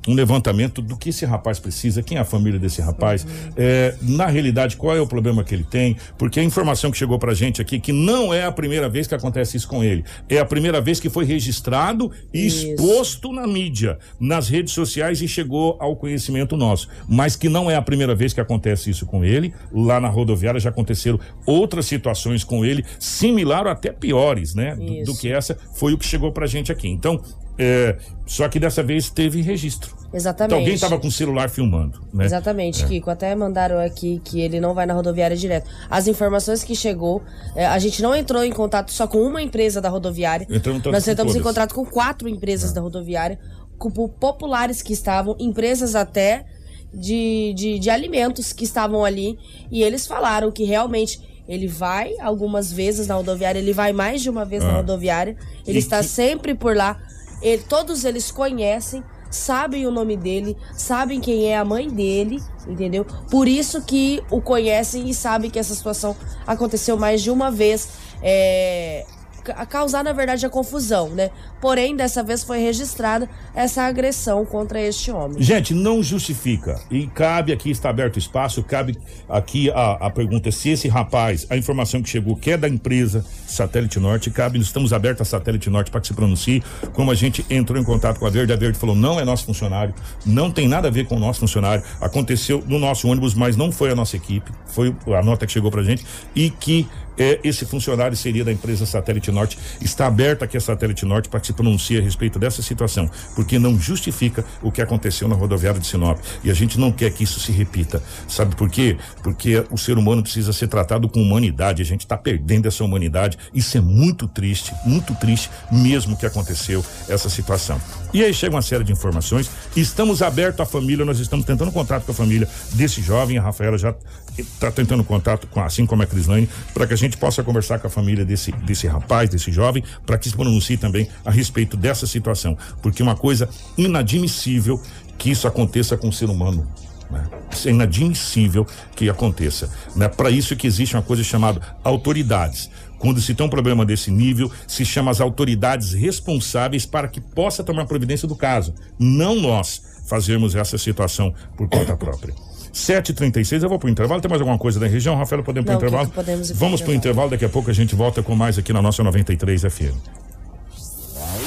um levantamento do que esse rapaz precisa, quem é a família desse rapaz, é, na realidade, qual é o problema que ele tem, porque a informação que chegou pra gente aqui, que não é a primeira vez que acontece isso com ele, é a primeira vez que foi registrado e Isso. exposto na mídia, nas redes sociais e chegou ao conhecimento nosso, mas que não é a primeira vez que acontece isso com ele, lá na rodoviária já aconteceram outras situações com ele, similar ou até piores, né, do, do que essa, foi o que chegou pra gente aqui. Então, é, só que dessa vez teve registro. Exatamente. Então alguém estava com o celular filmando, né? Exatamente, É. Kiko. Até mandaram aqui que ele não vai na rodoviária direto. As informações que chegou, é, a gente não entrou em contato só com uma empresa da rodoviária. Entramos Nós entramos em contato com quatro empresas da rodoviária, com po- populares que estavam, empresas até de, de, de alimentos que estavam ali. E eles falaram que realmente ele vai algumas vezes na rodoviária, ele vai mais de uma vez na Ah. rodoviária. Ele E está que- sempre por lá. Ele- todos eles conhecem, sabem o nome dele, sabem quem é a mãe dele, entendeu? Por isso que o conhecem e sabem que essa situação aconteceu mais de uma vez. É, ca- causar, na verdade, a confusão, né? Porém, dessa vez foi registrada essa agressão contra este homem. Gente, não justifica. E cabe aqui, está aberto espaço, cabe aqui a, a pergunta se esse rapaz, a informação que chegou, que é da empresa Satélite Norte, cabe, estamos abertos a Satélite Norte para que se pronuncie. Como a gente entrou em contato com a Verde, a Verde falou: não é nosso funcionário, não tem nada a ver com o nosso funcionário. Aconteceu no nosso ônibus, mas não foi a nossa equipe, foi a nota que chegou pra gente, e que é, esse funcionário seria da empresa Satélite Norte. Está aberta aqui a Satélite Norte para que se pronuncie a respeito dessa situação, porque não justifica o que aconteceu na rodoviária de Sinop. E a gente não quer que isso se repita. Sabe por quê? Porque o ser humano precisa ser tratado com humanidade. A gente está perdendo essa humanidade. Isso é muito triste, muito triste mesmo que aconteceu essa situação. E aí chega uma série de informações. Estamos abertos à família, nós estamos tentando contato com a família desse jovem. A Rafaela já está tentando contato com, assim como a Crislane, para que a gente possa conversar com a família desse, desse rapaz, desse jovem, para que se pronuncie também a respeito dessa situação. Porque é uma coisa inadmissível que isso aconteça com o ser humano. né? É inadmissível que aconteça. Né? Para isso que existe uma coisa chamada autoridades. Quando se tem um problema desse nível, se chama as autoridades responsáveis para que possa tomar providência do caso. Não nós fazermos essa situação por conta própria. 7h36, eu vou pro intervalo. Tem mais alguma coisa da região? Rafael, podemos pro Não, intervalo? Kiko, podemos ir pro Vamos pro intervalo, daqui a pouco a gente volta com mais aqui na nossa 93 FM.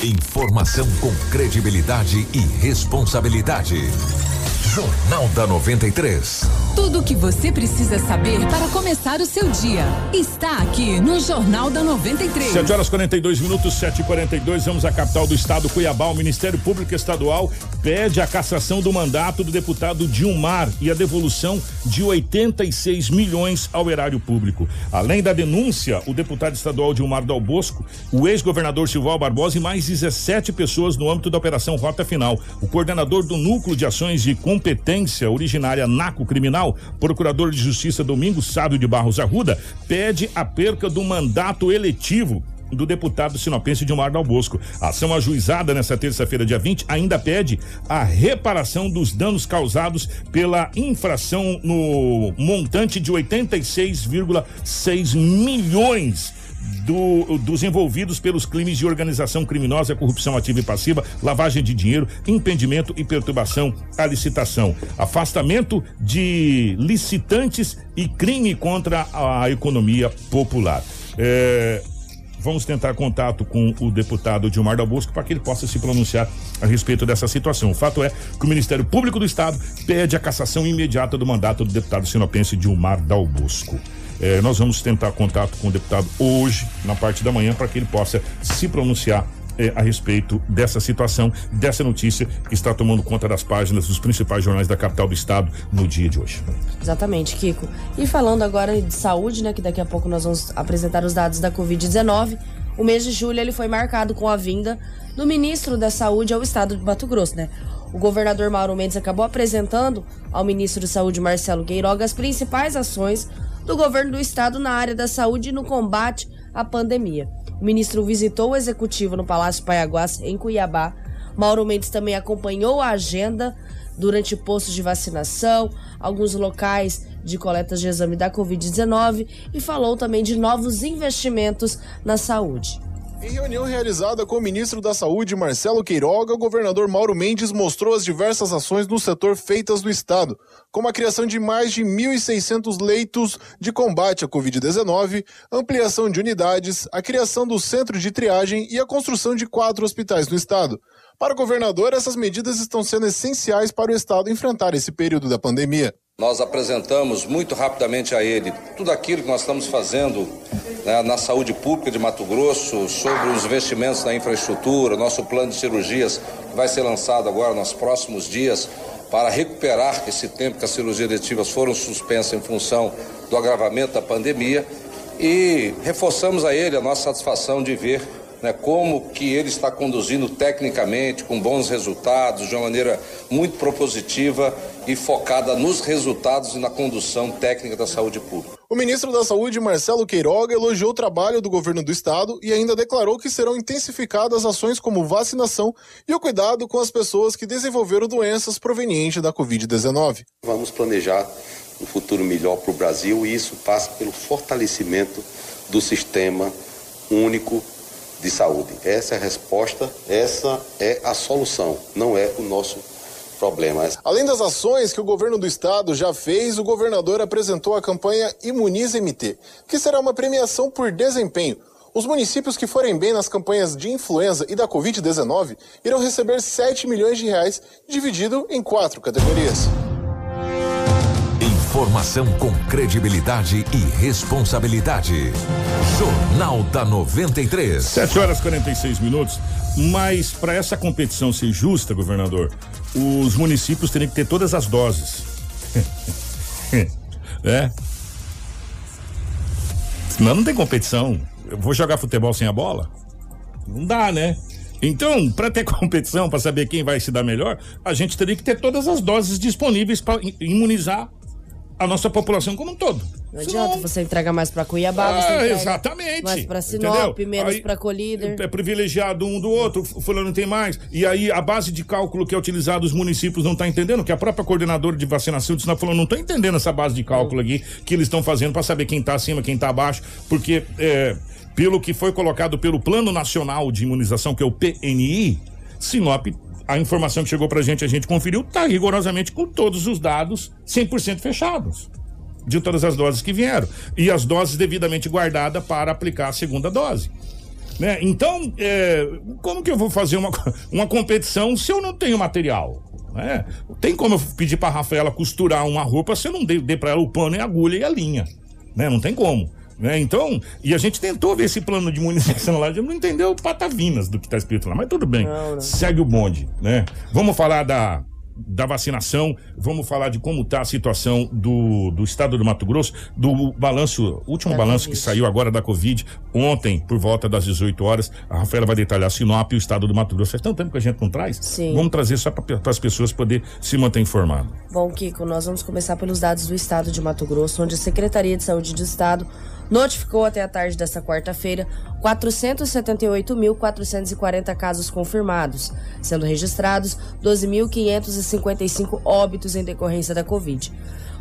Informação com credibilidade e responsabilidade. Jornal da 93. Tudo o que você precisa saber para começar o seu dia está aqui no Jornal da 93. 7 horas 42 minutos, 7 e 42 Vamos à capital do estado, Cuiabá. O Ministério Público Estadual pede a cassação do mandato do deputado Dilmar e a devolução de 86 milhões ao erário público. Além da denúncia, o deputado estadual Dilmar Dal Bosco, o ex-governador Silval Barbosa e mais 17 pessoas no âmbito da Operação Rota Final. O coordenador do Núcleo de Ações de Competência Originária NACO Criminal, procurador de Justiça Domingos Sábio de Barros Arruda, pede a perca do mandato eletivo do deputado sinopense Dilmar Dal Bosco. A ação ajuizada nesta terça-feira, dia 20, ainda pede a reparação dos danos causados pela infração no montante de 86,6 milhões do- dos envolvidos pelos crimes de organização criminosa, corrupção ativa e passiva, lavagem de dinheiro, impedimento e perturbação à licitação, afastamento de licitantes e crime contra a economia popular. É, Vamos tentar contato com o deputado Dilmar Dal Bosco para que ele possa se pronunciar a respeito dessa situação. O fato é que o Ministério Público do Estado pede a cassação imediata do mandato do deputado sinopense Dilmar Dal Bosco. Eh, nós vamos tentar contato com o deputado hoje, na parte da manhã, para que ele possa se pronunciar eh, a respeito dessa situação, dessa notícia que está tomando conta das páginas dos principais jornais da capital do estado no dia de hoje. Exatamente, Kiko. E falando agora de saúde, né, que daqui a pouco nós vamos apresentar os dados da Covid-19, o mês de julho ele foi marcado com a vinda do ministro da Saúde ao estado de Mato Grosso, né? O governador Mauro Mendes acabou apresentando ao ministro de Saúde Marcelo Queiroga as principais ações do governo do estado na área da saúde e no combate à pandemia. O ministro visitou o executivo no Palácio Paiaguás, em Cuiabá. Mauro Mendes também acompanhou a agenda durante postos de vacinação, alguns locais de coletas de exame da Covid-19 e falou também de novos investimentos na saúde. Em reunião realizada com o ministro da Saúde, Marcelo Queiroga, o governador Mauro Mendes mostrou as diversas ações no setor feitas no estado, como a criação de mais de 1.600 leitos de combate à Covid-19, ampliação de unidades, a criação do centro de triagem e a construção de quatro hospitais no estado. Para o governador, essas medidas estão sendo essenciais para o estado enfrentar esse período da pandemia. Nós apresentamos muito rapidamente a ele tudo aquilo que nós estamos fazendo né, na saúde pública de Mato Grosso, sobre os investimentos na infraestrutura, nosso plano de cirurgias que vai ser lançado agora nos próximos dias para recuperar esse tempo que as cirurgias eletivas foram suspensas em função do agravamento da pandemia. E reforçamos a ele a nossa satisfação de ver né, como que ele está conduzindo tecnicamente, com bons resultados, de uma maneira muito propositiva e focada nos resultados e na condução técnica da saúde pública. O ministro da Saúde, Marcelo Queiroga, elogiou o trabalho do governo do estado e ainda declarou que serão intensificadas ações como vacinação e o cuidado com as pessoas que desenvolveram doenças provenientes da Covid-19. Vamos planejar um futuro melhor para o Brasil e isso passa pelo fortalecimento do sistema único de saúde. Essa é a resposta, essa é a solução, não é o nosso problema. Além das ações que o governo do estado já fez, o governador apresentou a campanha Imunize MT, que será uma premiação por desempenho. Os municípios que forem bem nas campanhas de influenza e da Covid-19 irão receber 7 milhões de reais, dividido em quatro categorias. Informação com credibilidade e responsabilidade. Jornal da 93. 7 horas e 46 minutos. Mas para essa competição ser justa, governador, os municípios teriam que ter todas as doses. é. Senão não tem competição. Eu vou jogar futebol sem a bola? Não dá, né? Então, para ter competição, para saber quem vai se dar melhor, a gente teria que ter todas as doses disponíveis para imunizar a nossa população como um todo. Não adianta Senão... você entregar mais para Cuiabá, ah, você exatamente. mais para Sinop, entendeu? menos para Colíder. É privilegiado um do outro, fulano tem mais. E aí a base de cálculo que é utilizada os municípios não está entendendo, que a própria coordenadora de vacinação disse, não, falou, não tô entendendo essa base de cálculo aqui que eles estão fazendo para saber quem está acima, quem está abaixo, porque é, pelo que foi colocado pelo Plano Nacional de Imunização, que é o PNI, Sinop a informação que chegou pra gente, a gente conferiu, tá rigorosamente com todos os dados 100% fechados. De todas as doses que vieram. E as doses devidamente guardadas para aplicar a segunda dose. Né? Então, é, como que eu vou fazer uma, uma competição se eu não tenho material? Né? Tem como eu pedir pra Rafaela costurar uma roupa se eu não dei, pra ela o pano e a agulha e a linha. Né? Não tem como. Né? Então, e a gente tentou ver esse plano de imunização lá, a gente não entendeu patavinas do que está escrito lá, mas tudo bem, não, não. segue o bonde, né? Vamos falar da, da vacinação, vamos falar de como está a situação do, do estado do Mato Grosso, do balanço, último da balanço COVID. que saiu agora da Covid, ontem, por volta das 18 horas. A Rafaela vai detalhar Sinop e o estado do Mato Grosso. Faz tanto tempo que a gente não traz? Sim. Vamos trazer só para as pessoas poder se manter informado. Bom, Kiko, nós vamos começar pelos dados do estado de Mato Grosso, onde a Secretaria de Saúde do Estado notificou até a tarde desta quarta-feira 478.440 casos confirmados, sendo registrados 12.555 óbitos em decorrência da Covid.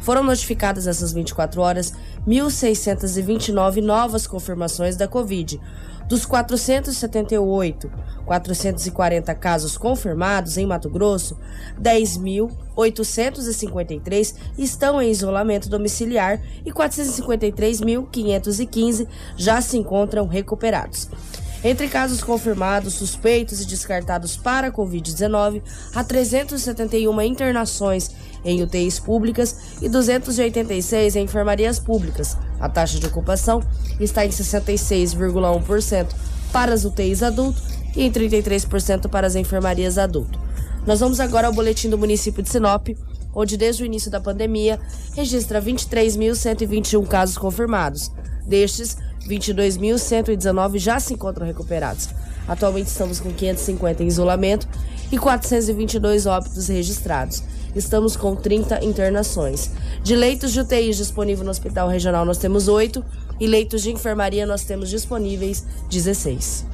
Foram notificadas nessas 24 horas 1.629 novas confirmações da Covid, dos 478, 440 casos confirmados em Mato Grosso, 10.853 estão em isolamento domiciliar e 453.515 já se encontram recuperados. Entre casos confirmados, suspeitos e descartados para a Covid-19, há 371 internações em UTIs públicas e 286 em enfermarias públicas. A taxa de ocupação está em 66,1% para as UTIs adulto e em 33% para as enfermarias adulto. Nós vamos agora ao boletim do município de Sinop, onde desde o início da pandemia registra 23.121 casos confirmados. Destes, 22.119 já se encontram recuperados. Atualmente estamos com 550 em isolamento e 422 óbitos registrados. Estamos com 30 internações. De leitos de UTI disponíveis no Hospital Regional, nós temos 8 e leitos de enfermaria nós temos disponíveis 16.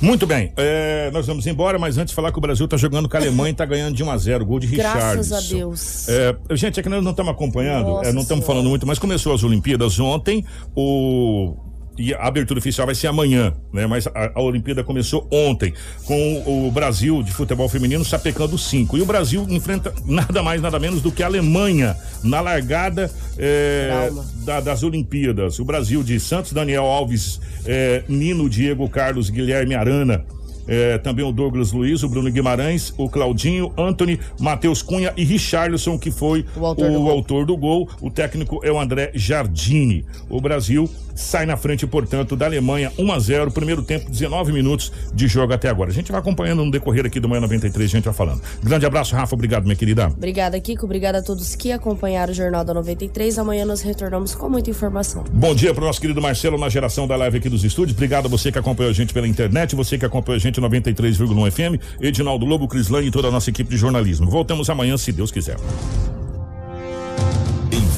Muito bem, é, nós vamos embora, mas antes de falar que o Brasil está jogando com a Alemanha e está ganhando de 1 a 0 gol de Richard. Graças a Deus. É, gente, é que nós não estamos acompanhando, é, não estamos falando muito, mas começou as Olimpíadas ontem, o e a abertura oficial vai ser amanhã, né? Mas a, a Olimpíada começou ontem com o, o Brasil de futebol feminino sapecando cinco. E o Brasil enfrenta nada mais, nada menos do que a Alemanha na largada é, da, das Olimpíadas. O Brasil de Santos, Daniel Alves, é, Nino, Diego Carlos, Guilherme Arana é, também o Douglas Luiz, o Bruno Guimarães, o Claudinho, Anthony, Matheus Cunha e Richarlison, que foi o, autor, o do autor, do gol. O técnico é o André Jardini. O Brasil sai na frente, portanto, da Alemanha 1 a 0 primeiro tempo, 19 minutos de jogo até agora. A gente vai acompanhando no decorrer aqui do Manhã 93, a gente vai falando. Grande abraço, Rafa, obrigado, minha querida. Obrigada, Kiko, obrigada a todos que acompanharam o Jornal da 93. Amanhã nós retornamos com muita informação. Bom dia para o nosso querido Marcelo na geração da live aqui dos estúdios. Obrigado a você que acompanhou a gente pela internet, você que acompanhou a gente 93,1 FM, Edinaldo Lobo, Crislane e toda a nossa equipe de jornalismo. Voltamos amanhã, se Deus quiser.